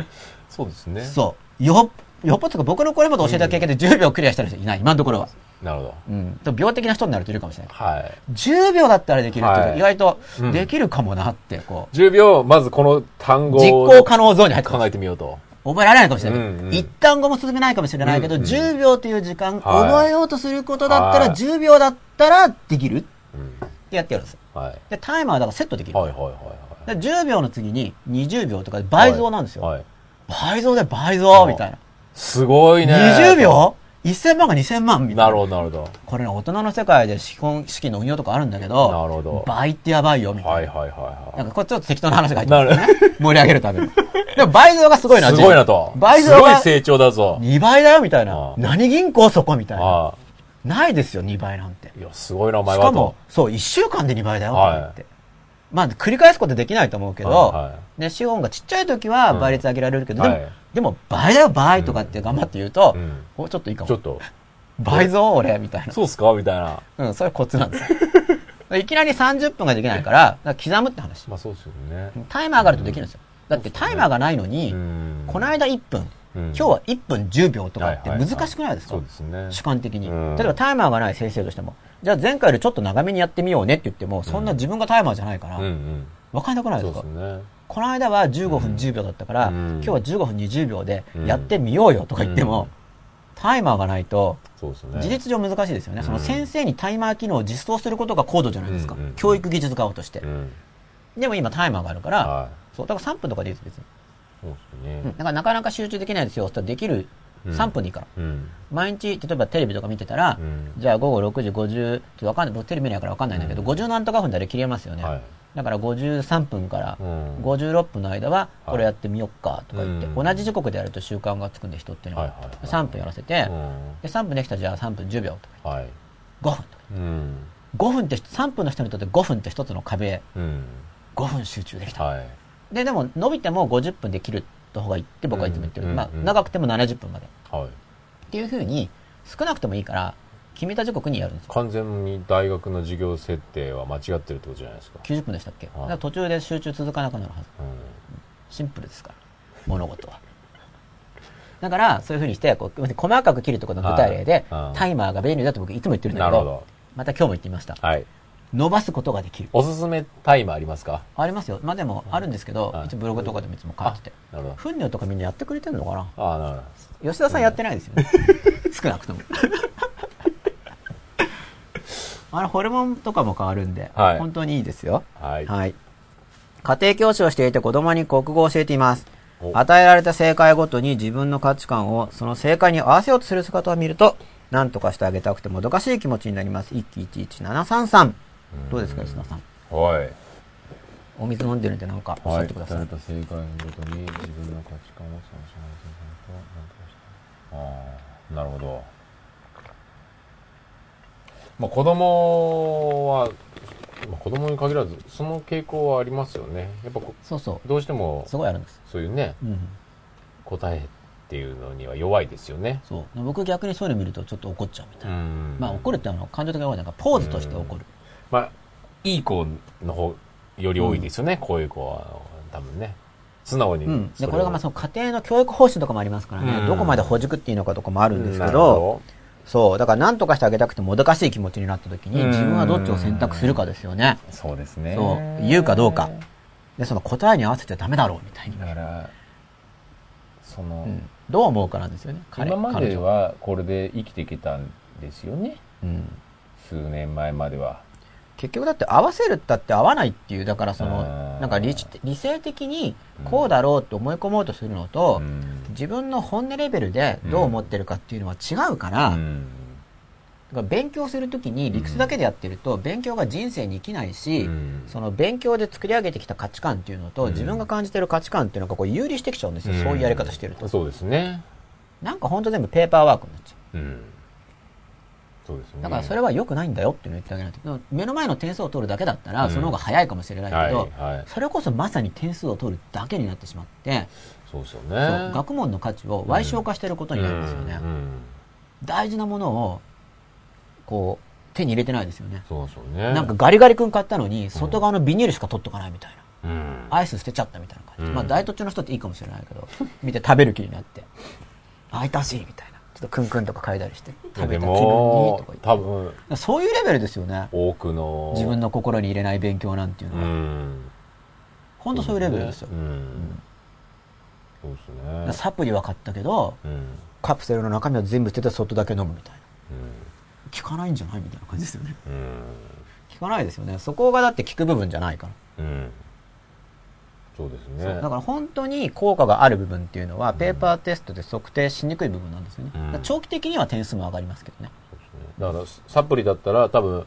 そうですね。そう。よっ、よっぽど僕のこれまで教えた経験で10秒クリアした人いない、今のところは。なるほど。うん。病的な人になるといるかもしれない。はい。10秒だったらできるって意外とうんできるかもなって、こう、10秒、まずこの単語実を行可能ゾーンに入って考えてみようと。覚えられないかもしれないうんうん一単語も進めないかもしれないけど、うんうん10秒という時間、はい覚えようとすることだったら、はい10秒だったらできるっうん。てやってやるんですよ。はい。で、タイマーだからセットできる。はいはいはいで10秒の次に20秒とかで倍増なんですよ。はい。倍増で倍増みたいな。すごいね。20秒？?1000 万が2000万みたいな。なるほど、なるほこれね、大人の世界で資本、資金の運用とかあるんだけど。など、るほど。倍ってやばいよ、みたいな。はいはいはいはい。なんかこれちょっと適当な話が入ってますね。盛り上げるために。でも倍増がすごいな、すごいなと。倍増がすごい成長だぞ。2倍だよ、みたいな。何銀行そこみたいな。ないですよ、2倍なんて。いや、すごいな、お前はと。しかも、そう、1週間で2倍だよ、とはい。まあ、繰り返すことできないと思うけど、はいはね、資本がちっちゃい時は倍率上げられるけど、でもはい、でも倍だよ、倍とかって頑張って言うと、うんおちょっといいかも。ちょっと、倍増俺、みたいな。そうっすか？みたいな。うん、それコツなんですよ。いきなり30分ができないから、だから刻むって話。まあそうですよね。タイマーがあるとできるんですよ。だってタイマーがないのに、うんこの間1分、うん今日は1分10秒とかってはいはいはい難しくないですか、そうですね。主観的に。うん例えばタイマーがない先生としても、じゃあ前回よりちょっと長めにやってみようねって言っても、そんな自分がタイマーじゃないからうん、うん。わかんなくないですか？そうですね。この間は15分10秒だったから、うん今日は15分20秒でやってみようよとか言っても、うんタイマーがないと。事実上難しいですよね。そのうん先生にタイマー機能を実装することが高度じゃないですか。教育技術側としてう。ん。でも今タイマーがあるから、はい。そう、だから3分とかでいいです、別に。そうですうん。ね。だからなかなか集中できないですよ。そしたらできるうん3分でいいから。うん。毎日、例えばテレビとか見てたら、うんじゃあ午後6時50、ちょっとわかんない、僕テレビ見ないからわかんないんだけど、うん50何とか分であれ切れますよね。はい。だから53分からうん56分の間は、これやってみよっかとか言って、うん同じ時刻でやると習慣がつくんで人っていうのは、はいはいはい3分やらせて、うんで3分できたらじゃあ3分10秒とかはい。5分とか。うん。5分って、3分の人にとって5分って一つの壁、うん。5分集中できた。はい。で、でも伸びても50分で切るった方がいいって僕はいつも言ってる。まあ、長くても70分まで。はい。っていうふうに、少なくてもいいから、決めた時刻にやるんですよ。完全に大学の授業設定は間違ってるってことじゃないですか。90分でしたっけ、はいだから途中で集中続かなくなるはず。うん。シンプルですから、物事は。だから、そういうふうにして、こう細かく切るところの具体例で、はいうんタイマーが便利だと僕いつも言ってるんだけど、ど。また今日も言ってみました。はい。伸ばすことができる。おすすめタイマーありますか？ありますよ。まあでも、あるんですけど、はいブログとかでもいつも書いてて。ふんにょとかみんなやってくれてんのかな？ああ、なるほ吉田さんやってないですよね。少なくとも。あれ、ホルモンとかも変わるんで、はい本当にいいですよ。ど。はい。はい。家庭教師をしていて子供に国語を教えています。お与えられた正解ごとに自分の価値観をその正解に合わせようとする姿を見ると、何とかしてあげたくてもどかしい気持ちになります。一期一一七三三。どうですか、吉田さん。はい。お水飲んでるんでなんかおっしゃってください。与えた正解ごとに自分の価値観をその正解にと何とかしたああなるほどまあ子供は、まあ、子供に限らずその傾向はありますよねやっぱこそうそどうしてもう。すごいあるんです。そういうねうん。答えっていうのには弱いですよねそう。僕逆にそういうの見るとちょっと怒っちゃうみたいな。んまあ怒るってのは感情的な方なんかポーズとして怒る。まあいい子の方より多いですよね、こういう子は多分ね素直にうん。で、これがまあその家庭の教育方針とかもありますからね、うんどこまでほじくっていいのかとかもあるんですけなど、るそう。だから何とかしてあげたくてもどかしい気持ちになった時に、うん自分はどっちを選択するかですよね。そうですねそう。言うかどうか。で、その答えに合わせてダメだろうみたいに。だからその、うん。どう思うかなんですよね。彼今まではこれで生きてきたんですよねうん。数年前までは結局だって合わせるったって合わないっていう、だからそうんの、なんか理知理性的にこうだろうって思い込もうとするのと、うん自分の本音レベルでどう思ってるかっていうのは違うから、うん。だから勉強するときに理屈だけでやってると、勉強が人生に生きないし、うん。その勉強で作り上げてきた価値観っていうのと、うん。自分が感じてる価値観っていうのがこう有利してきちゃうんですよ、うん。そういうやり方してると。そうですね。なんかほんと全部ペーパーワークになっちゃう。ん。そうですね。う。だからそれは良くないんだよっていうのを言ってあげないと。目の前の点数を取るだけだったら、うん。その方が早いかもしれないけど、はいはい。それこそまさに点数を取るだけになってしまって、そうですよね学問の価値を歪償化してることになりますよね。うんうん大事なものを、こう、手に入れてないですよね。そうそうねなんかガリガリ君買ったのに、外側のビニールしか取っとかないみたいな。うんアイス捨てちゃったみたいな感じ。うんまあ、ダイエット中の人っていいかもしれないけど、見て食べる気になって。あ、いたしいみたいな。ちょっとクンクンとか嗅いだりして、食べでた気分にともか言って。多分そういうレベルですよね。多くの自分の心に入れない勉強なんていううのは。ん本当そういうレベルですよう。んそうですね。サプリは買ったけど、うん。うん。カプセルの中身は全部捨てて外だけ飲むみたいな。効かないんじゃないみたいな感じですよね。うん。効かないですよね。そこがだって効く部分じゃないから。うん。そうですね。だから本当に効果がある部分っていうのは、ペーパーテストで測定しにくい部分なんですよね。うんだから長期的には点数も上がりますけどね。ねだからサプリだったら多分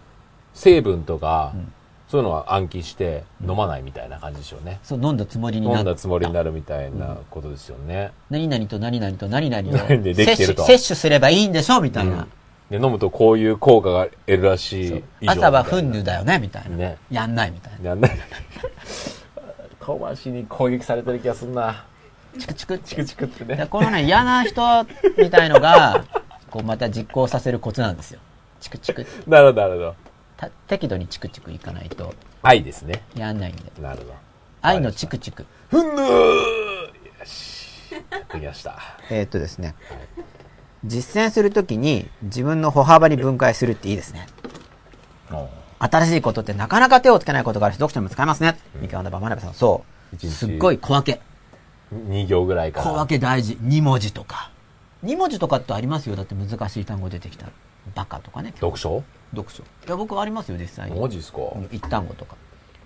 成分とか、うんそういうのは暗記して飲まないみたいな感じでしょうね。そう、飲んだつもりになった。飲んだつもりになるみたいなことですよね。何々と何々と何々を何 でできてると摂取すればいいんでしょみたいな。で飲むとこういう効果が得るらしい以上朝はみたいなフンヌだよねみたいな。ねやんないみたいな。やんない。小橋に攻撃されてる気がすんな。チクチクチクチクってでね。このね、嫌な人みたいのが、こうまた実行させるコツなんですよ。チクチク。なるほど、なるほど。た適度にチクチクいかないと愛ですね。やんないんで。なるほど。愛のチクチク。ふんぬーよし。できました。えーっとですね。実践するときに自分の歩幅に分解するっていいですね。新しいことってなかなか手をつけないことがあるし、読書にも使えますね。三河田場真鍋さん、そう。すっごい小分け。2行ぐらいから。小分け大事。2文字とか。2文字とかってありますよ。だって難しい単語出てきたら。バカとかね。読書？読書。いや、僕ありますよ、実際に。マジっすか？うん一単語とか。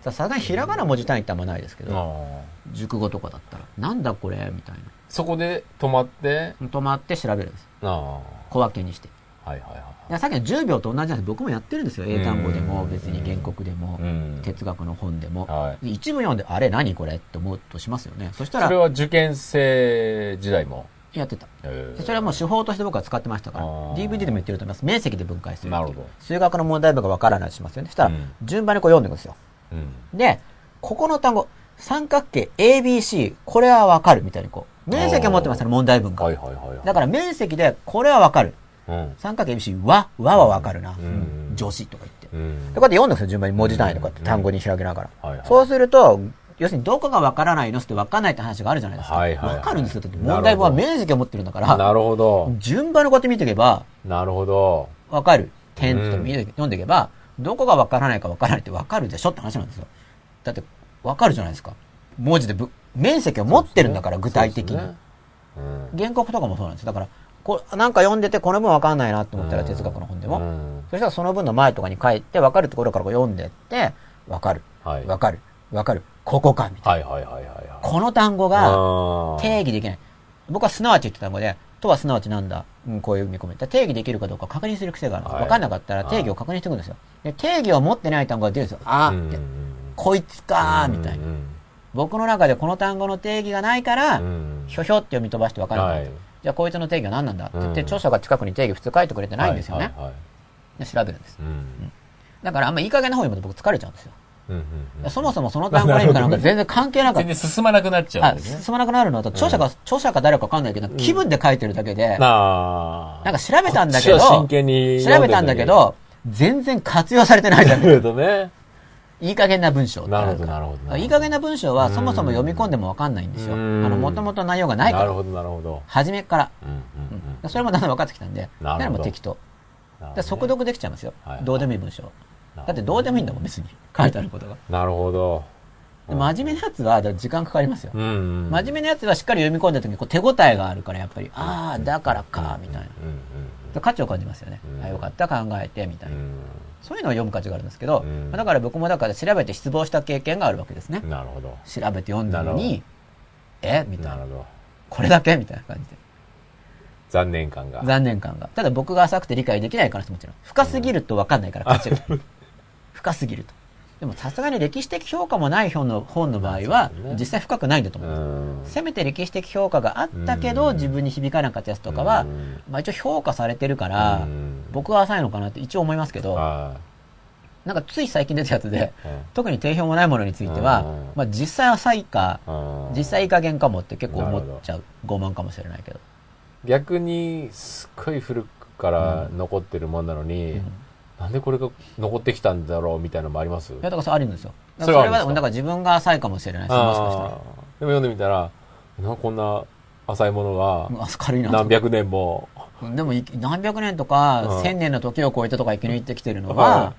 ささすがにひらがな文字単位ってあんまないですけど、あ熟語とかだったら、なんだこれ？みたいそこで止まって、な。止まって調べるんです。あ小分けにして。あ。はいはいはいやさっきの10秒と同じなんです僕もやってるんですよ。英単語でも、うん別に原告でも。哲学の本でも。はで一部読んで、あれ何これ？って思うとしますよね。そしたら、それは受験生時代も？やってた。えでそれはもう手法として僕は使ってましたから DVD でも言ってると思います面積で分解するなるほど。数学の問題文が分からないとしますよね。そしたらうん。順番にこう読んでいくんですよ。うん。でここの単語三角形 ABC これは分かるみたいにこう面積を持ってますよね問題文がはいはいはいはい。だから面積でこれは分かる。うん。三角形 ABC 和和は分かるな、うん。女子とか言って。うん。でこうやって読んでいくんですよ順番に。文字単位でこうやって単語に広げながら、はいはい。そうすると要するにどこが分からないのって分かんないって話があるじゃないですか、はいはいはい分かるんですよだって問題文は面積を持ってるんだからなるほど。順番にこうやって見ていけばなるほど。わかる。点と見て読んでいけば、どこがわからないかわからないってわかるでしょって話なんですよ。だって、わかるじゃないですか。文字でぶ、面積を持ってるんだから、具体的に。ねうん。原告とかもそうなんですよ。だから、こうなんか読んでてこの文わかんないなって思ったらうん哲学の本でも、うんそしたらその文の前とかに書いて、わかるところからこう読んでって、わかる。はい。わかる。わかる。ここか、みたいな。はいはいはいはいはい。この単語が定義できない。僕はすなわちって単語で、とはすなわちなんだ、うん、こういう見込み。定義できるかどうか確認する癖があるんです。はいわかんなかったら定義を確認していくんですよ。で定義を持ってない単語が出るんですよ。あーってうんうん。こいつかーみたいな。うん僕の中でこの単語の定義がないから、うんひょひょって読み飛ばしてわからない。はいじゃあこいつの定義は何なんだって言って、うん著者が近くに定義普通書いてくれてないんですよね。はいはいはいで調べるんです。うんだからあんまいい加減な方読むと僕疲れちゃうんですよ。うんうんうんそもそもその単語の意味かなんか全然関係なかっ全た。然進まなくなっちゃうね。進まなくなるのと、著者が、著者か誰かわかんないけど、気分で書いてるだけで、なあ。なんか調べたんだけど、真剣に調べたんだけど、全然活用されてないじゃ。なんるほどね。いい加減な文章。なるほどなるほどいい加減な文章はそもそも読み込んでもわかんないんですよ。あうんの、もともと内容がないから。なるほどなるほど。初めから。うんうんうんそれもだんだん分かってきたんで、なるほどもう適当。で速読できちゃいますよはい。どうでもいい文章。だってどうでもいいんだもん、別に。書いてあることが。なるほど。で真面目なやつは、時間かかりますよ。うんうん。真面目なやつはしっかり読み込んだ時にこう手応えがあるから、やっぱり、ああ、だからか、みたいな。うんうんで価値を感じますよね。うんあよかった、考えて、みたいな。うんそういうのを読む価値があるんですけど、だから僕もだから調べて失望した経験があるわけですねうん。。なるほど。調べて読んだのに、え？みたいな。なるほど。これだけ？みたいな感じで。残念感が。残念感が。ただ僕が浅くて理解できないからですもちろん。深すぎると分かんないから、価値が。深すぎると。でもさすがに歴史的評価もない本の本の場合は実際深くないんだとう思う。ん。せめて歴史的評価があったけど、うん自分に響かなかったやつとかはうん、まあ一応評価されてるからうん、僕は浅いのかなって一応思いますけど、はなんかつい最近出たやつで、特に定評もないものについてはうん、まあ実際浅いか、うん実際いい加減かもって結構思っちゃう。傲慢かもしれないけど。逆に、すっごい古くから残ってるもんなのに、なんでこれが残ってきたんだろうみたいなのもあります？いや、だからそれあるんですよ。それはあるんですか？だから自分が浅いかもしれないです。もしかしたら。でも読んでみたら、なこんな浅いものうんが。何百年も、でもい何百年とかうん。千年の時を超えてとか生き抜いてきてるのはは、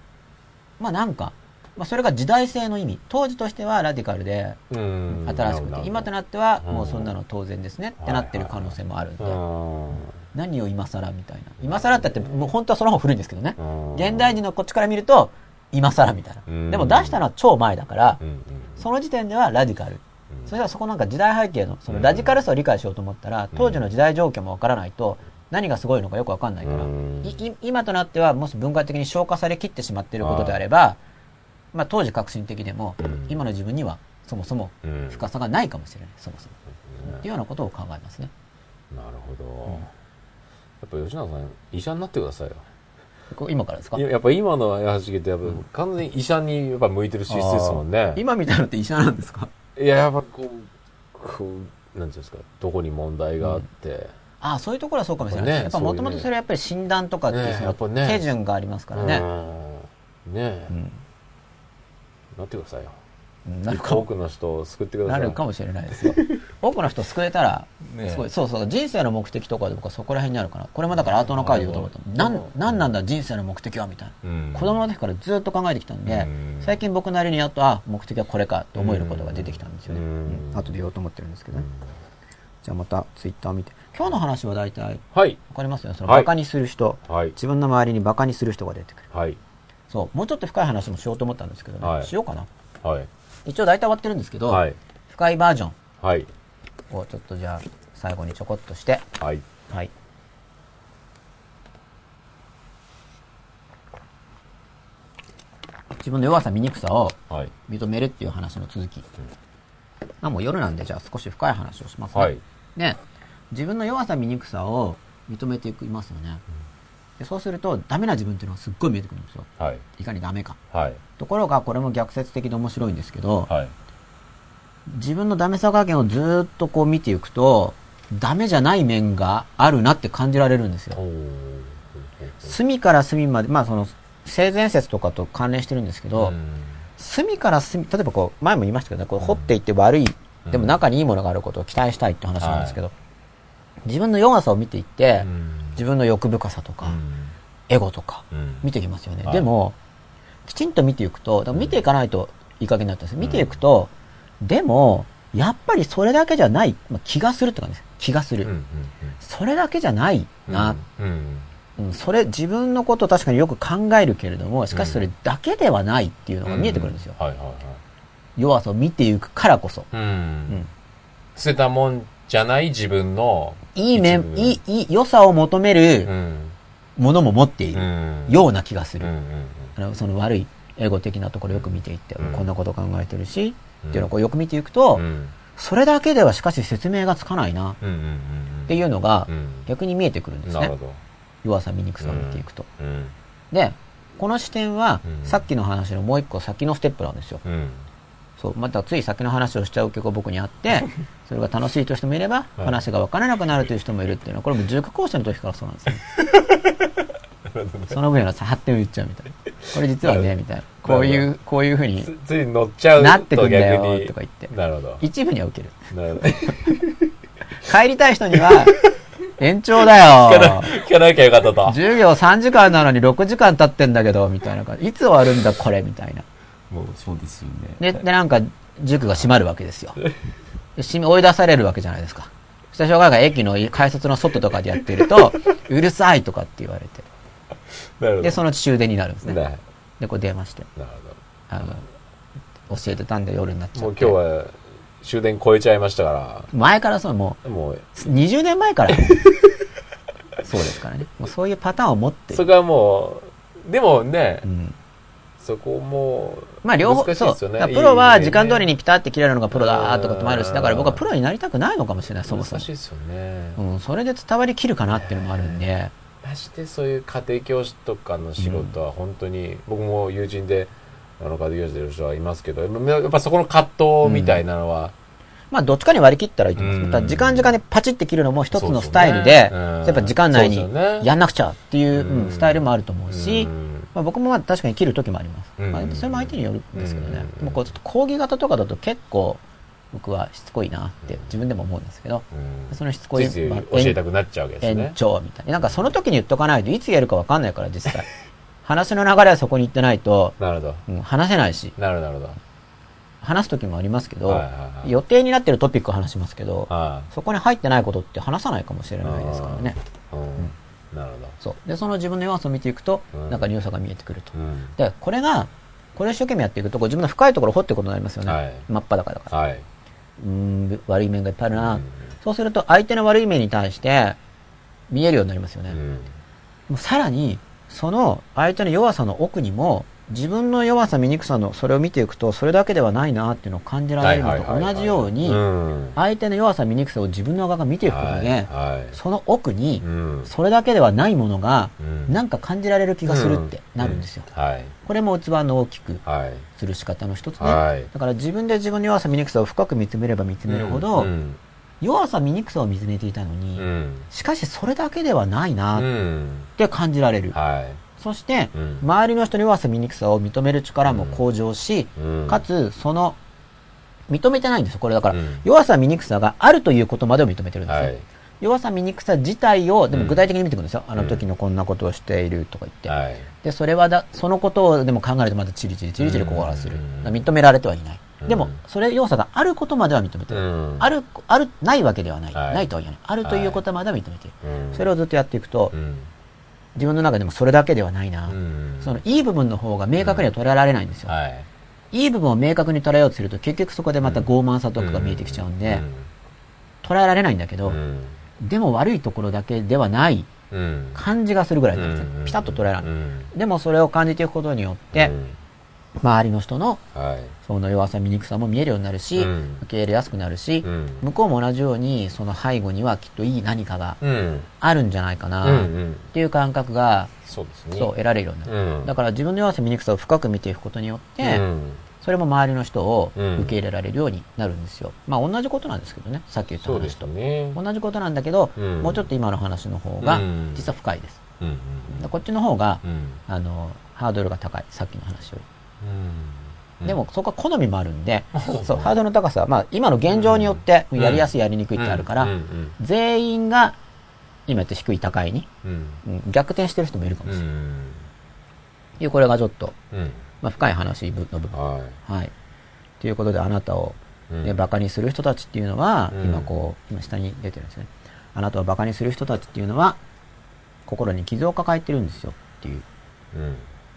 まあなんか、まあ、それが時代性の意味。当時としてはラディカルでうん。新しくて、今となってはうんもうそんなの当然ですねってなってる可能性もあるんで、うん何を今更みたいな。今更ってってもう本当はその方が古いんですけどね。うん。現代人のこっちから見ると、今更みたいな。うん。でも出したのは超前だからその時点ではラディカル。うん。それではそこなんか時代背景の、そのラディカルさを理解しようと思ったら、当時の時代状況もわからないと、何がすごいのかよくわかんないから、今となってはもし文化的に消化されきってしまっていることであれば、まあ当時革新的でも、うん。今の自分にはそもそもうん。深さがないかもしれない、そもそも。ねっていうようなことを考えますね。なるほど、やっぱ吉永さん医者になってくださいよ。今からですか？いややっぱ今の話聞いてやっぱ完全に医者にやっぱ向いてる資質ですもんね。今みたいなのって医者なんですか？いややっぱこうこうなんていうんですか？どこに問題があって、ああ、そういうところはそうかもしれない。です。ねやっぱもともとそれはやっぱり診断とかっていう手順がありますからね。うん。ね。え、うん。なってくださいよ多くの人を救ってくださないるかもしれないですよ。多くの人を救えたら、ねすごい、そうそう、人生の目的とかで僕はそこら辺にあるから、これもだからアートの会で言おうと思ったの。なん、なんなんだ人生の目的はみたいな。うん子供の時からずっと考えてきたんでうん、最近僕なりにやっと、あ、目的はこれかと思えることが出てきたんですよね。うんうん後で言おうと思ってるんですけどね。じゃあまたツイッター見て。今日の話は大体、わはいかりますよね。そのはいバカにする人、はい自分の周りにバカにする人が出てくる。はいそう、もうちょっと深い話もしようと思ったんですけどね。はいしようかな。はい一応大体終わってるんですけど、はい。深いバージョン。はい。をちょっとじゃあ最後にちょこっとして、はい。はい。自分の弱さ、醜さをはい。認めるっていう話の続き。まあもう夜なんで、じゃあ少し深い話をしますね。はい。で、自分の弱さ、醜さを認めていきますよね。でそうすると、ダメな自分っていうのがすっごい見えてくるんですよ。はい。いかにダメか。はい。ところが、これも逆説的で面白いんですけど、はい。自分のダメさ加減をずーっとこう見ていくと、ダメじゃない面があるなって感じられるんですよ。隅から隅まで、まあその、性善説とかと関連してるんですけど、うん。隅から隅、例えばこう、前も言いましたけどね、こう掘っていって悪い、でも中にいいものがあることを期待したいって話なんですけど、自分の弱さを見ていって、うん自分の欲深さとか、うん。エゴとか、うん。見ていきますよね。はい。でも、きちんと見ていくと、見ていかないといい加減になったんです見ていくと、でも、やっぱりそれだけじゃない、まあ、気がするって感じです。気がする。うんうんそれだけじゃないな、うん。うん。それ、自分のことを確かによく考えるけれども、しかしそれだけではないっていうのが見えてくるんですよ。はいはいはい。弱さを見ていくからこそ。うん。ん。捨てたもんじゃない自分のいい面いい、いい、良さを求めうるん。ものも持っているうん。ような気がする。あのその悪いエゴ的なところよく見ていって、うん。こんなこと考えてるし、うん。っていうのをこうよく見ていくと、うん。それだけではしかし説明がつかないなっていうのがうん。逆に見えてくるんですね。弱さ、醜さを見ていくと。うん。で、この視点はうん。さっきの話のもう一個先のステップなんですよ。うん。そう、またつい先の話をしちゃう傾向が僕にあって、それが楽しいという人もいれば、はい話が分からなくなるという人もいるっていうのは、これも塾講師の時からそうなんですね。その分野の発展を言っちゃうみたいな。これ実はね、みたいな。こういう、こういうふうにつつい乗っちゃうなってくんだよとか言ってなるほど一部には受ける。なるほど帰りたい人には、延長だよ。聞かなきゃよかったと授業3時間なのに6時間経ってんだけど、みたいな感じ。いつ終わるんだ、これ、みたいな。もうそうですよねで、で、なんか、塾が閉まるわけですよ。で閉め追い出されるわけじゃないですか。そしたら、小が駅の改札の外とかでやってると、うるさいとかって言われて。で、そのうち終電になるんですね。ねで、こう電話して、なるあの、教えてたんで夜になっちゃって。ほどもう今日は終電超えちゃいましたか前からそう、もらもうう、20年前から。そうですからね。もうそういうパターンを持ってる。そこはもうでもねうん。そこもまあ両方、そう。プロは時間通りに来たって切れるのがプロだとかってもあるし、うんだから僕はプロになりたくないのかもしれない、そもそも。難しい。ですよね。うん、それで伝わりきるかなっていうのもあるんで、ましてそういう家庭教師とかの仕事は本当に、僕も友人であの家庭教師でいる人はいますけどやっぱそこの葛藤みたいなのは、まあどっちかに割り切ったらいいと思います。時間時間でパチって切るのも一つのスタイルで、ね。うん。やっぱ時間内にやんなくちゃっていう、うんうん。スタイルもあると思うし、うんまあ、僕もまあ確かに切る時もあります。うんまあ、それも相手によるんですけどね。うんでもこうちょっと講義型とかだと結構僕はしつこいなって自分でも思うんですけど、うんそのしつこい、まあ教えたくなっちゃうわけです延ね長みたいな。なんかその時に言っとかないといつやるかわかんないから実際。話の流れはそこに行ってないと、なるほど。うん話せないし、なるほど。話す時もありますけど、はいはいはい予定になってるトピックを話しますけど、はそこに入ってないことって話さないかもしれないですからね。い。うん。なるほど。そう。で、その自分の弱さを見ていくと、うん中に良さが見えてくると。うん。で、これが、これを一生懸命やっていくと、こう自分の深いところを掘っていくことになりますよね。はい真っ裸だから。はい。うーん、悪い面がいっぱいあるな。うんそうすると、相手の悪い面に対して、見えるようになりますよね。うん。もうさらに、その相手の弱さの奥にも、自分の弱さ、醜さの、それを見ていくと、それだけではないなっていうのを感じられるのと同じように、うん。相手の弱さ、醜さを自分の側が見ていくことで、はい。その奥にう、ん。それだけではないものが、うんなんか感じられる気がするってなるんですよ。これも器の大きくはい。する仕方の一つね。はいだから自分で自分の弱さ、醜さを深く見つめれば見つめるほど、うん。弱さ、醜さを見つめていたのに、うん。しかしそれだけではないなっうん。て感じられる。はい。そして、うん周りの人の弱さ、醜さを認める力も向上し、うんかつ、その、認めてないんですよ。これだから、うん弱さ、醜さがあるということまでを認めてるんですよ。はい。弱さ、醜さ自体を、でもうん具体的に見ていくんですよ。あの時のこんなことをしているとか言って。はい。で、それはだ、そのことをでも考えるとまたチリチリチリチリ心がする。認められてはいない。うんでも、それ要素があることまでは認めてる。うんある、ある、ないわけではない。はいないとは言えない。あるということまでは認めている。うんそれをずっとやっていくと、うん。自分の中でもそれだけではないな。うんその、いい部分の方が明確には捉えられないんですよ。はい。いい部分を明確に捉えようとすると、結局そこでまた傲慢さとかが見えてきちゃうんで、捉えられないんだけど、うん。でも悪いところだけではないうん。感じがするぐらいなんですうんね。ピタッと捉えられない。うんでもそれを感じていくことによって、周りの人のはい。その弱さ、醜さも見えるようになるし、うん受け入れやすくなるし、うん向こうも同じように、その背後にはきっといい何かがうん。あるんじゃないかうん。な、っうん。ていう感覚が、そうですね。そう、得られるようになる。うん。だから自分の弱さ、醜さを深く見ていくことによって、うんそれも周りの人をうん受け入れられるようになるんですよ。まあ同じことなんですけどね、さっき言った話と。ね。同じことなんだけど、うんもうちょっと今の話の方がうん実は深いです。うん。うんでこっちの方が、うん。あの、ハードルが高い。さっきの話より。うん。でも、そこは好みもあるんで、そうハードルの高さは、まあ、今の現状によって、うんやりやすい、やりにくいってあるから全員が、今言って低い、高いに、逆転してる人もいるかもしれない。うん。いう、これがちょっと、うん。まあ、深い話の部分。ははい。ということで、あなたを、い。ね、馬鹿にする人たちっていうのは、うん今こう、今下に出てるんですね。あなたを馬鹿にする人たちっていうのは、心に傷を抱えてるんですよっていううん。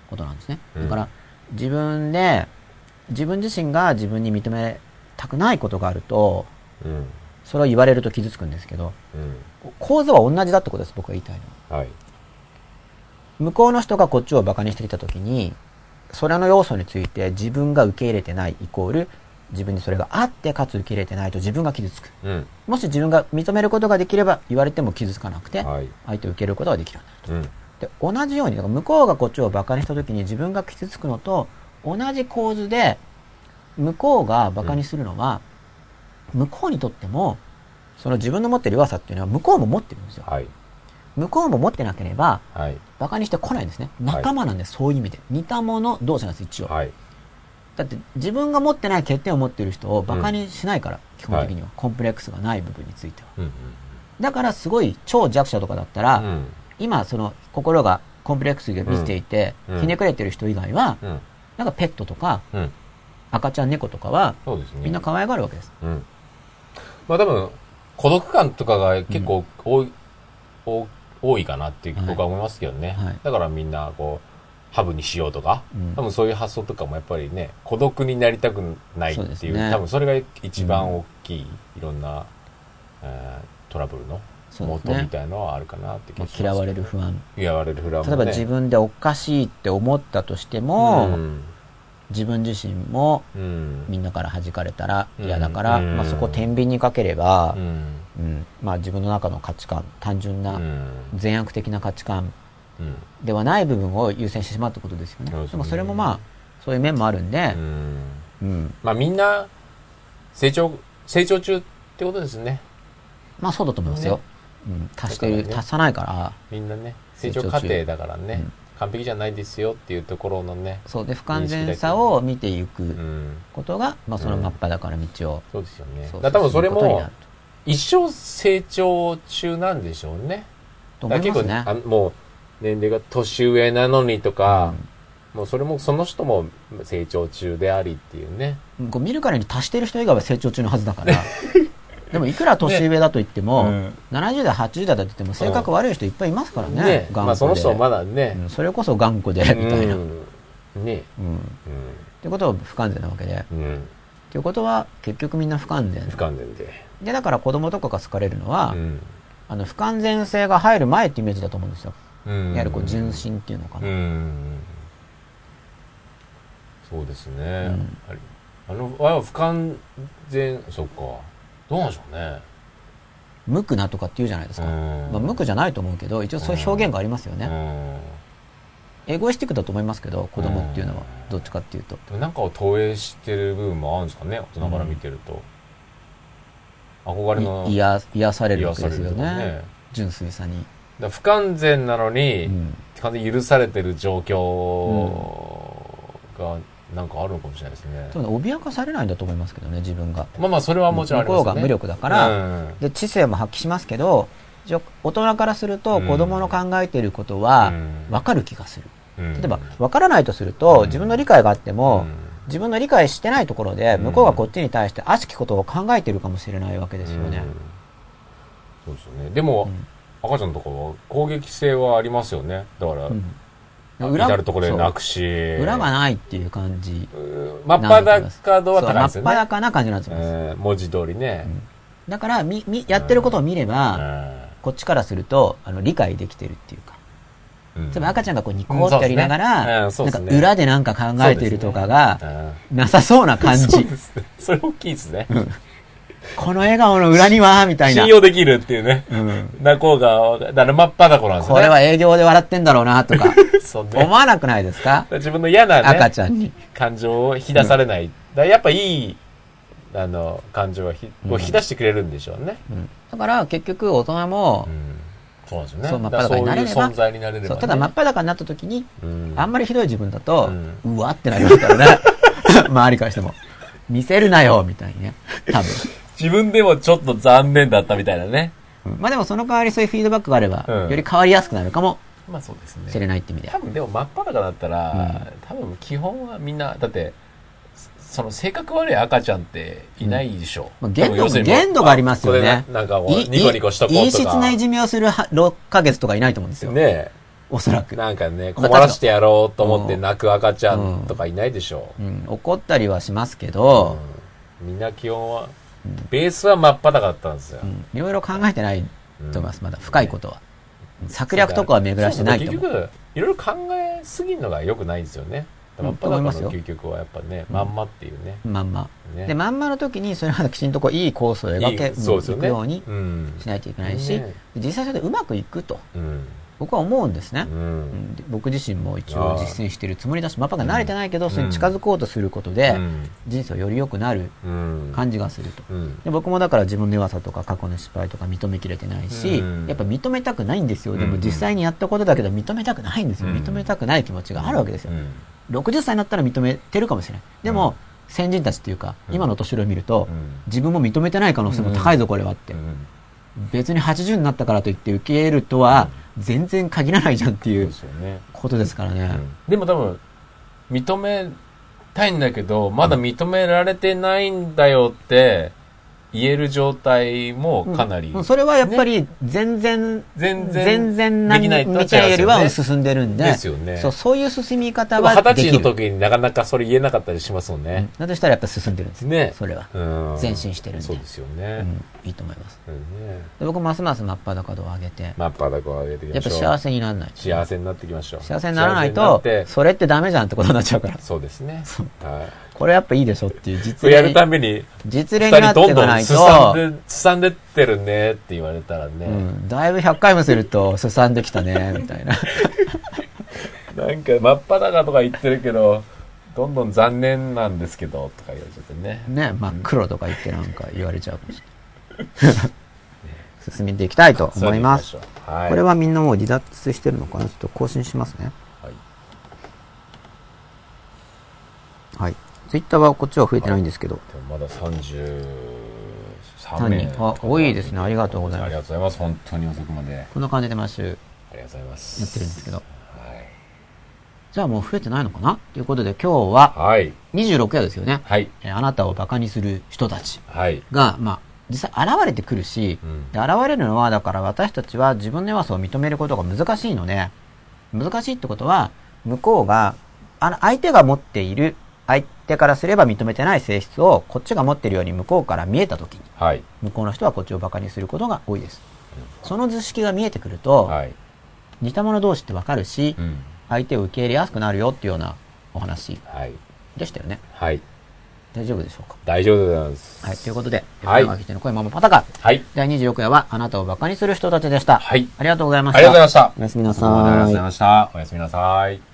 ことなんですね。うんだから、自分で、自分自身が自分に認めたくないことがあると、うん。それを言われると傷つくんですけど、うん。構図は同じだってことです、僕が言いたいのは。はい。向こうの人がこっちを馬鹿にしてきたときに、それの要素について自分が受け入れてないイコール、自分にそれがあってかつ受け入れてないと自分が傷つく。うん。もし自分が認めることができれば言われても傷つかなくて、はい。相手を受けることができるようになるうん。で、同じように、向こうがこっちを馬鹿にしたときに自分が傷つくのと同じ構図で、向こうが馬鹿にするのは、向こうにとっても、その自分の持ってる弱さっていうのは向こうも持ってるんですよ。はい。向こうも持ってなければ、はい。馬鹿にしてこないんですね。仲間なんです、そういう意味で。似た者同士なんです、一応。はい。だって自分が持ってない欠点を持っている人を馬鹿にしないから、基本的には、コンプレックスがない部分については。うん。だからすごい超弱者とかだったら、うん。今その心がコンプレックスが満ちていて、うんひねくれてる人以外は、うん。なんかペットとかうん。赤ちゃん猫とかはそうですね。みんな可愛がるわけです。うん。まあ多分、孤独感とかが結構多い、多多いかなって僕は思いますけどね。はいだからみんなこう、ハブにしようとか、うん多分そういう発想とかもやっぱりね、孤独になりたくないっていう、そうね多分それが一番大きい、いろんな、えートラブルの元みたいのはあるかなって気まあがします、嫌われる不安。嫌われる不安も、ね。例えば自分でおかしいって思ったとしても、うん自分自身もうん。みんなから弾かれたら嫌だから、うんまあ、そこを天秤にかければう、ん。うんまあ、自分の中の価値観、単純う。なん善悪的な価値観うん。ではない部分を優先してしまうってことですよね。ででもそれもまあ、そういう面もあるんでう、ん。うん。まあみんな、成長、成長中ってことですね。まあそうだと思いますよ。ねうん。足してる、ね足さないから、みんなね、成成長過程だからね、うん完璧じゃないですよっていうところのね、そうで、不完全さを見ていくうん。ことが、まあその真っ裸な道を、そうですよね。だ多分それも一生成長中なんでしょうね。と思いますね。あもう、年齢が年上なのにとか、もうそれもその人も成長中でありっていうね。こう見るからに足してる人以外は成長中のはずだから。でもいくら年上だと言っても、うん70代、80代だと言っても性格悪い人いっぱいいますからね。ね。頑固でまあその人はまだねう。んそれこそ頑固で、みたいな。うん。っうんね。てことは不完全なわけで。うん。うん。っていうことは結局みんな不完全。不完全で。で、だから子供とかが好かれるのは、うん。あの、不完全性が入る前ってイメージだと思うんですよ。うん。いわゆるこう純真っていうのかな。うん。そうですね。んあの、あれは不完全、そっか。どうなんでしょうね。無垢なとかって言うじゃないですか。うんまあ、無垢じゃないと思うけど、一応そういう表現がありますよね。エゴイスティックだと思いますけど、子供っていうのは。どっちかっていうと。でもなんかを投影してる部分もあるんですかね、大人から見てると。憧れのい癒癒されるわけですよね。ね。純粋さに。ら不完全なのに、うん完全に許されてる状況がなんかあるのかもしれないですね。多分脅かされないんだと思いますけどね、自分が。まあまあ、それはもちろんありますよね。向こうが無力だからうんで、知性も発揮しますけど、大人からするとうん子供の考えていることはうん分かる気がする。うん例えば、分からないとすると、うん自分の理解があっても、うん自分の理解してないところで、うん向こうがこっちに対して悪しきことを考えているかもしれないわけですよね。うんそうですよね。でも、赤ちゃんとかは攻撃性はありますよね。だから、うん至るところでなくし。裏がないっていう感じ。うん真っ裸度は高いですよね。真っ裸な感じなんですよ。うん文字通りね。だから、み、み、やってることを見れば、こっちからすると、あの、理解できてるっていうか。うんつまり赤ちゃんがこうニコってやりながうんら、なんか裏でなんか考えているとかがうんなさそうな感そうじ。ですね。それ大きいですね。この笑顔の裏には、みたいな信。用できるっていうね。うんなこうが、だから真っ裸なんですよね。これは営業で笑ってんだろうな、とか、そうね思わなくないですか？自分の嫌なね、赤ちゃんに。感情を引き出されない。だからやっぱいい、あの、感情はひ、うんこう引き出してくれるんでしょうね。うんだから結局大人もう、ん。そうなんですよね。そう真っ裸になれればそう存在になれれば、ね。そうただ真っ裸になった時に、うんあんまりひどい自分だと、ううわってなりますからね。周りからしても。見せるなよ、みたいにね。多分。自分でもちょっと残念だったみたいなね。うんまあでもその代わりそういうフィードバックがあれば、うんより変わりやすくなるかもまあそうですね。しれないって意味で多。分でも真っ裸だったら、うん多分基本はみんな、だって、その性格悪い赤ちゃんっていないでしょ。まあ限度限度がありますよねななんかもういニコニコしとこうとか。陰湿ないじめをするは6ヶ月とかいないと思うんですよ。ねおそらく。なんかね、まあ困らしてやろうと思ってうん泣く赤ちゃんとかいないでしょ。うん、怒ったりはしますけど、うんみんな基本は、ベースは真っ裸だったんですよ。うんいろいろ考えてないと思います、まだ深いことは。策略とかは巡らしてないと思う。そうそう結局、いろいろ考えすぎるのが良くないんですよね。うん真っ裸の究極はやっぱね、まんまっていうね。まんま。ねで、まんまの時にそれはきちんとこういいコースを描け、いいね。いくようにうんしないといけないし、ね実際それでうまくいくと、うん。僕は思うんですね。ううん僕自身も一応実践しているつもりだし、マッパが慣れてないけど、んそれに近づこうとすることで、うん人生をより良くなるうん。感じがすると。うん。で僕もだから自分の弱さとか過去の失敗とか認めきれてないし、うんやっぱ認めたくないんですよ。でうんも実際にやったことだけど認めたくないんですよ。うん認めたくない気持ちがあるわけですよ。うん60歳になったら認めてるかもしれない。でも、先人たちっていうか、うん今の年寄りを見ると、うん自分も認めてない可能性も高いぞ、これはって。別に80になったからといって受け入れるとは、全然限らないじゃんっていうそうですよね。ことですからね。でも多分、認めたいんだけど、まだ認められてないんだよって言える状態もかなり、うんそれはやっぱり全然、全然全然何みたいよりは進んでるんで、ですよねそうそういう進み方は。二十歳の時になかなかそれ言えなかったりしますもんうんね。だとしたらやっぱ進んでるんです。ね。それは。うん前進してるんでそうですようね。ん、いいと思います。うんねで僕ますます真っ裸度を上げて、真っ裸を上げていきやっぱましょう。幸せにならない。幸せになっていきましょう。幸せにならない幸とそれってダメじゃんってことになっちゃうから。そうですね。はい。これやっぱいいでしょっていう実それやる例ために、実例二になっていか人どんどんないと、んで、すさんでってるねって言われたらね。うん、だいぶ100回もすると、すさんできたね、みたいな。なんか真っ裸とか言ってるけど、どんどん残念なんですけど、とか言われちゃってね。ね、真っ黒とか言ってなんか言われちゃうかもしれない。進めていきたいと思います。はい。これはみんなもう離脱してるのかな？ちょっと更新しますね。はいはい。ツイッターはこっちは増えてないんですけど。まだ33 3名人。あ、多いですね。ありがとうございます。ありがとうございます。本当に遅くまで。こんな感じで毎週ありがとうございます。やってるんですけど。はい。じゃあもう増えてないのかな？ということで今日ははい。26夜ですよね。はい。えーあなたを馬鹿にする人たちはい。が、まあ、実際現れてくるし、うんで現れるのは、だから私たちは自分の弱さを認めることが難しいので、難しいってことは、向こうが、あの、相手が持っている、相手からすれば認めてない性質を、こっちが持っているように向こうから見えたときに、はい。向こうの人はこっちを馬鹿にすることが多いです。その図式が見えてくると、はい。似た者同士ってわかるし、うん。相手を受け入れやすくなるよっていうようなお話はい。でしたよね。はい。大丈夫でしょうか？大丈夫でございます。はい、ということで、はい山口の声ママパタカ、はい。第26夜はあなたを馬鹿にする人たちでした。はい。ありがとうございまあした。りがとうございました。おやすみなさどうもありがとうごいざい。ました。おやすみなさい。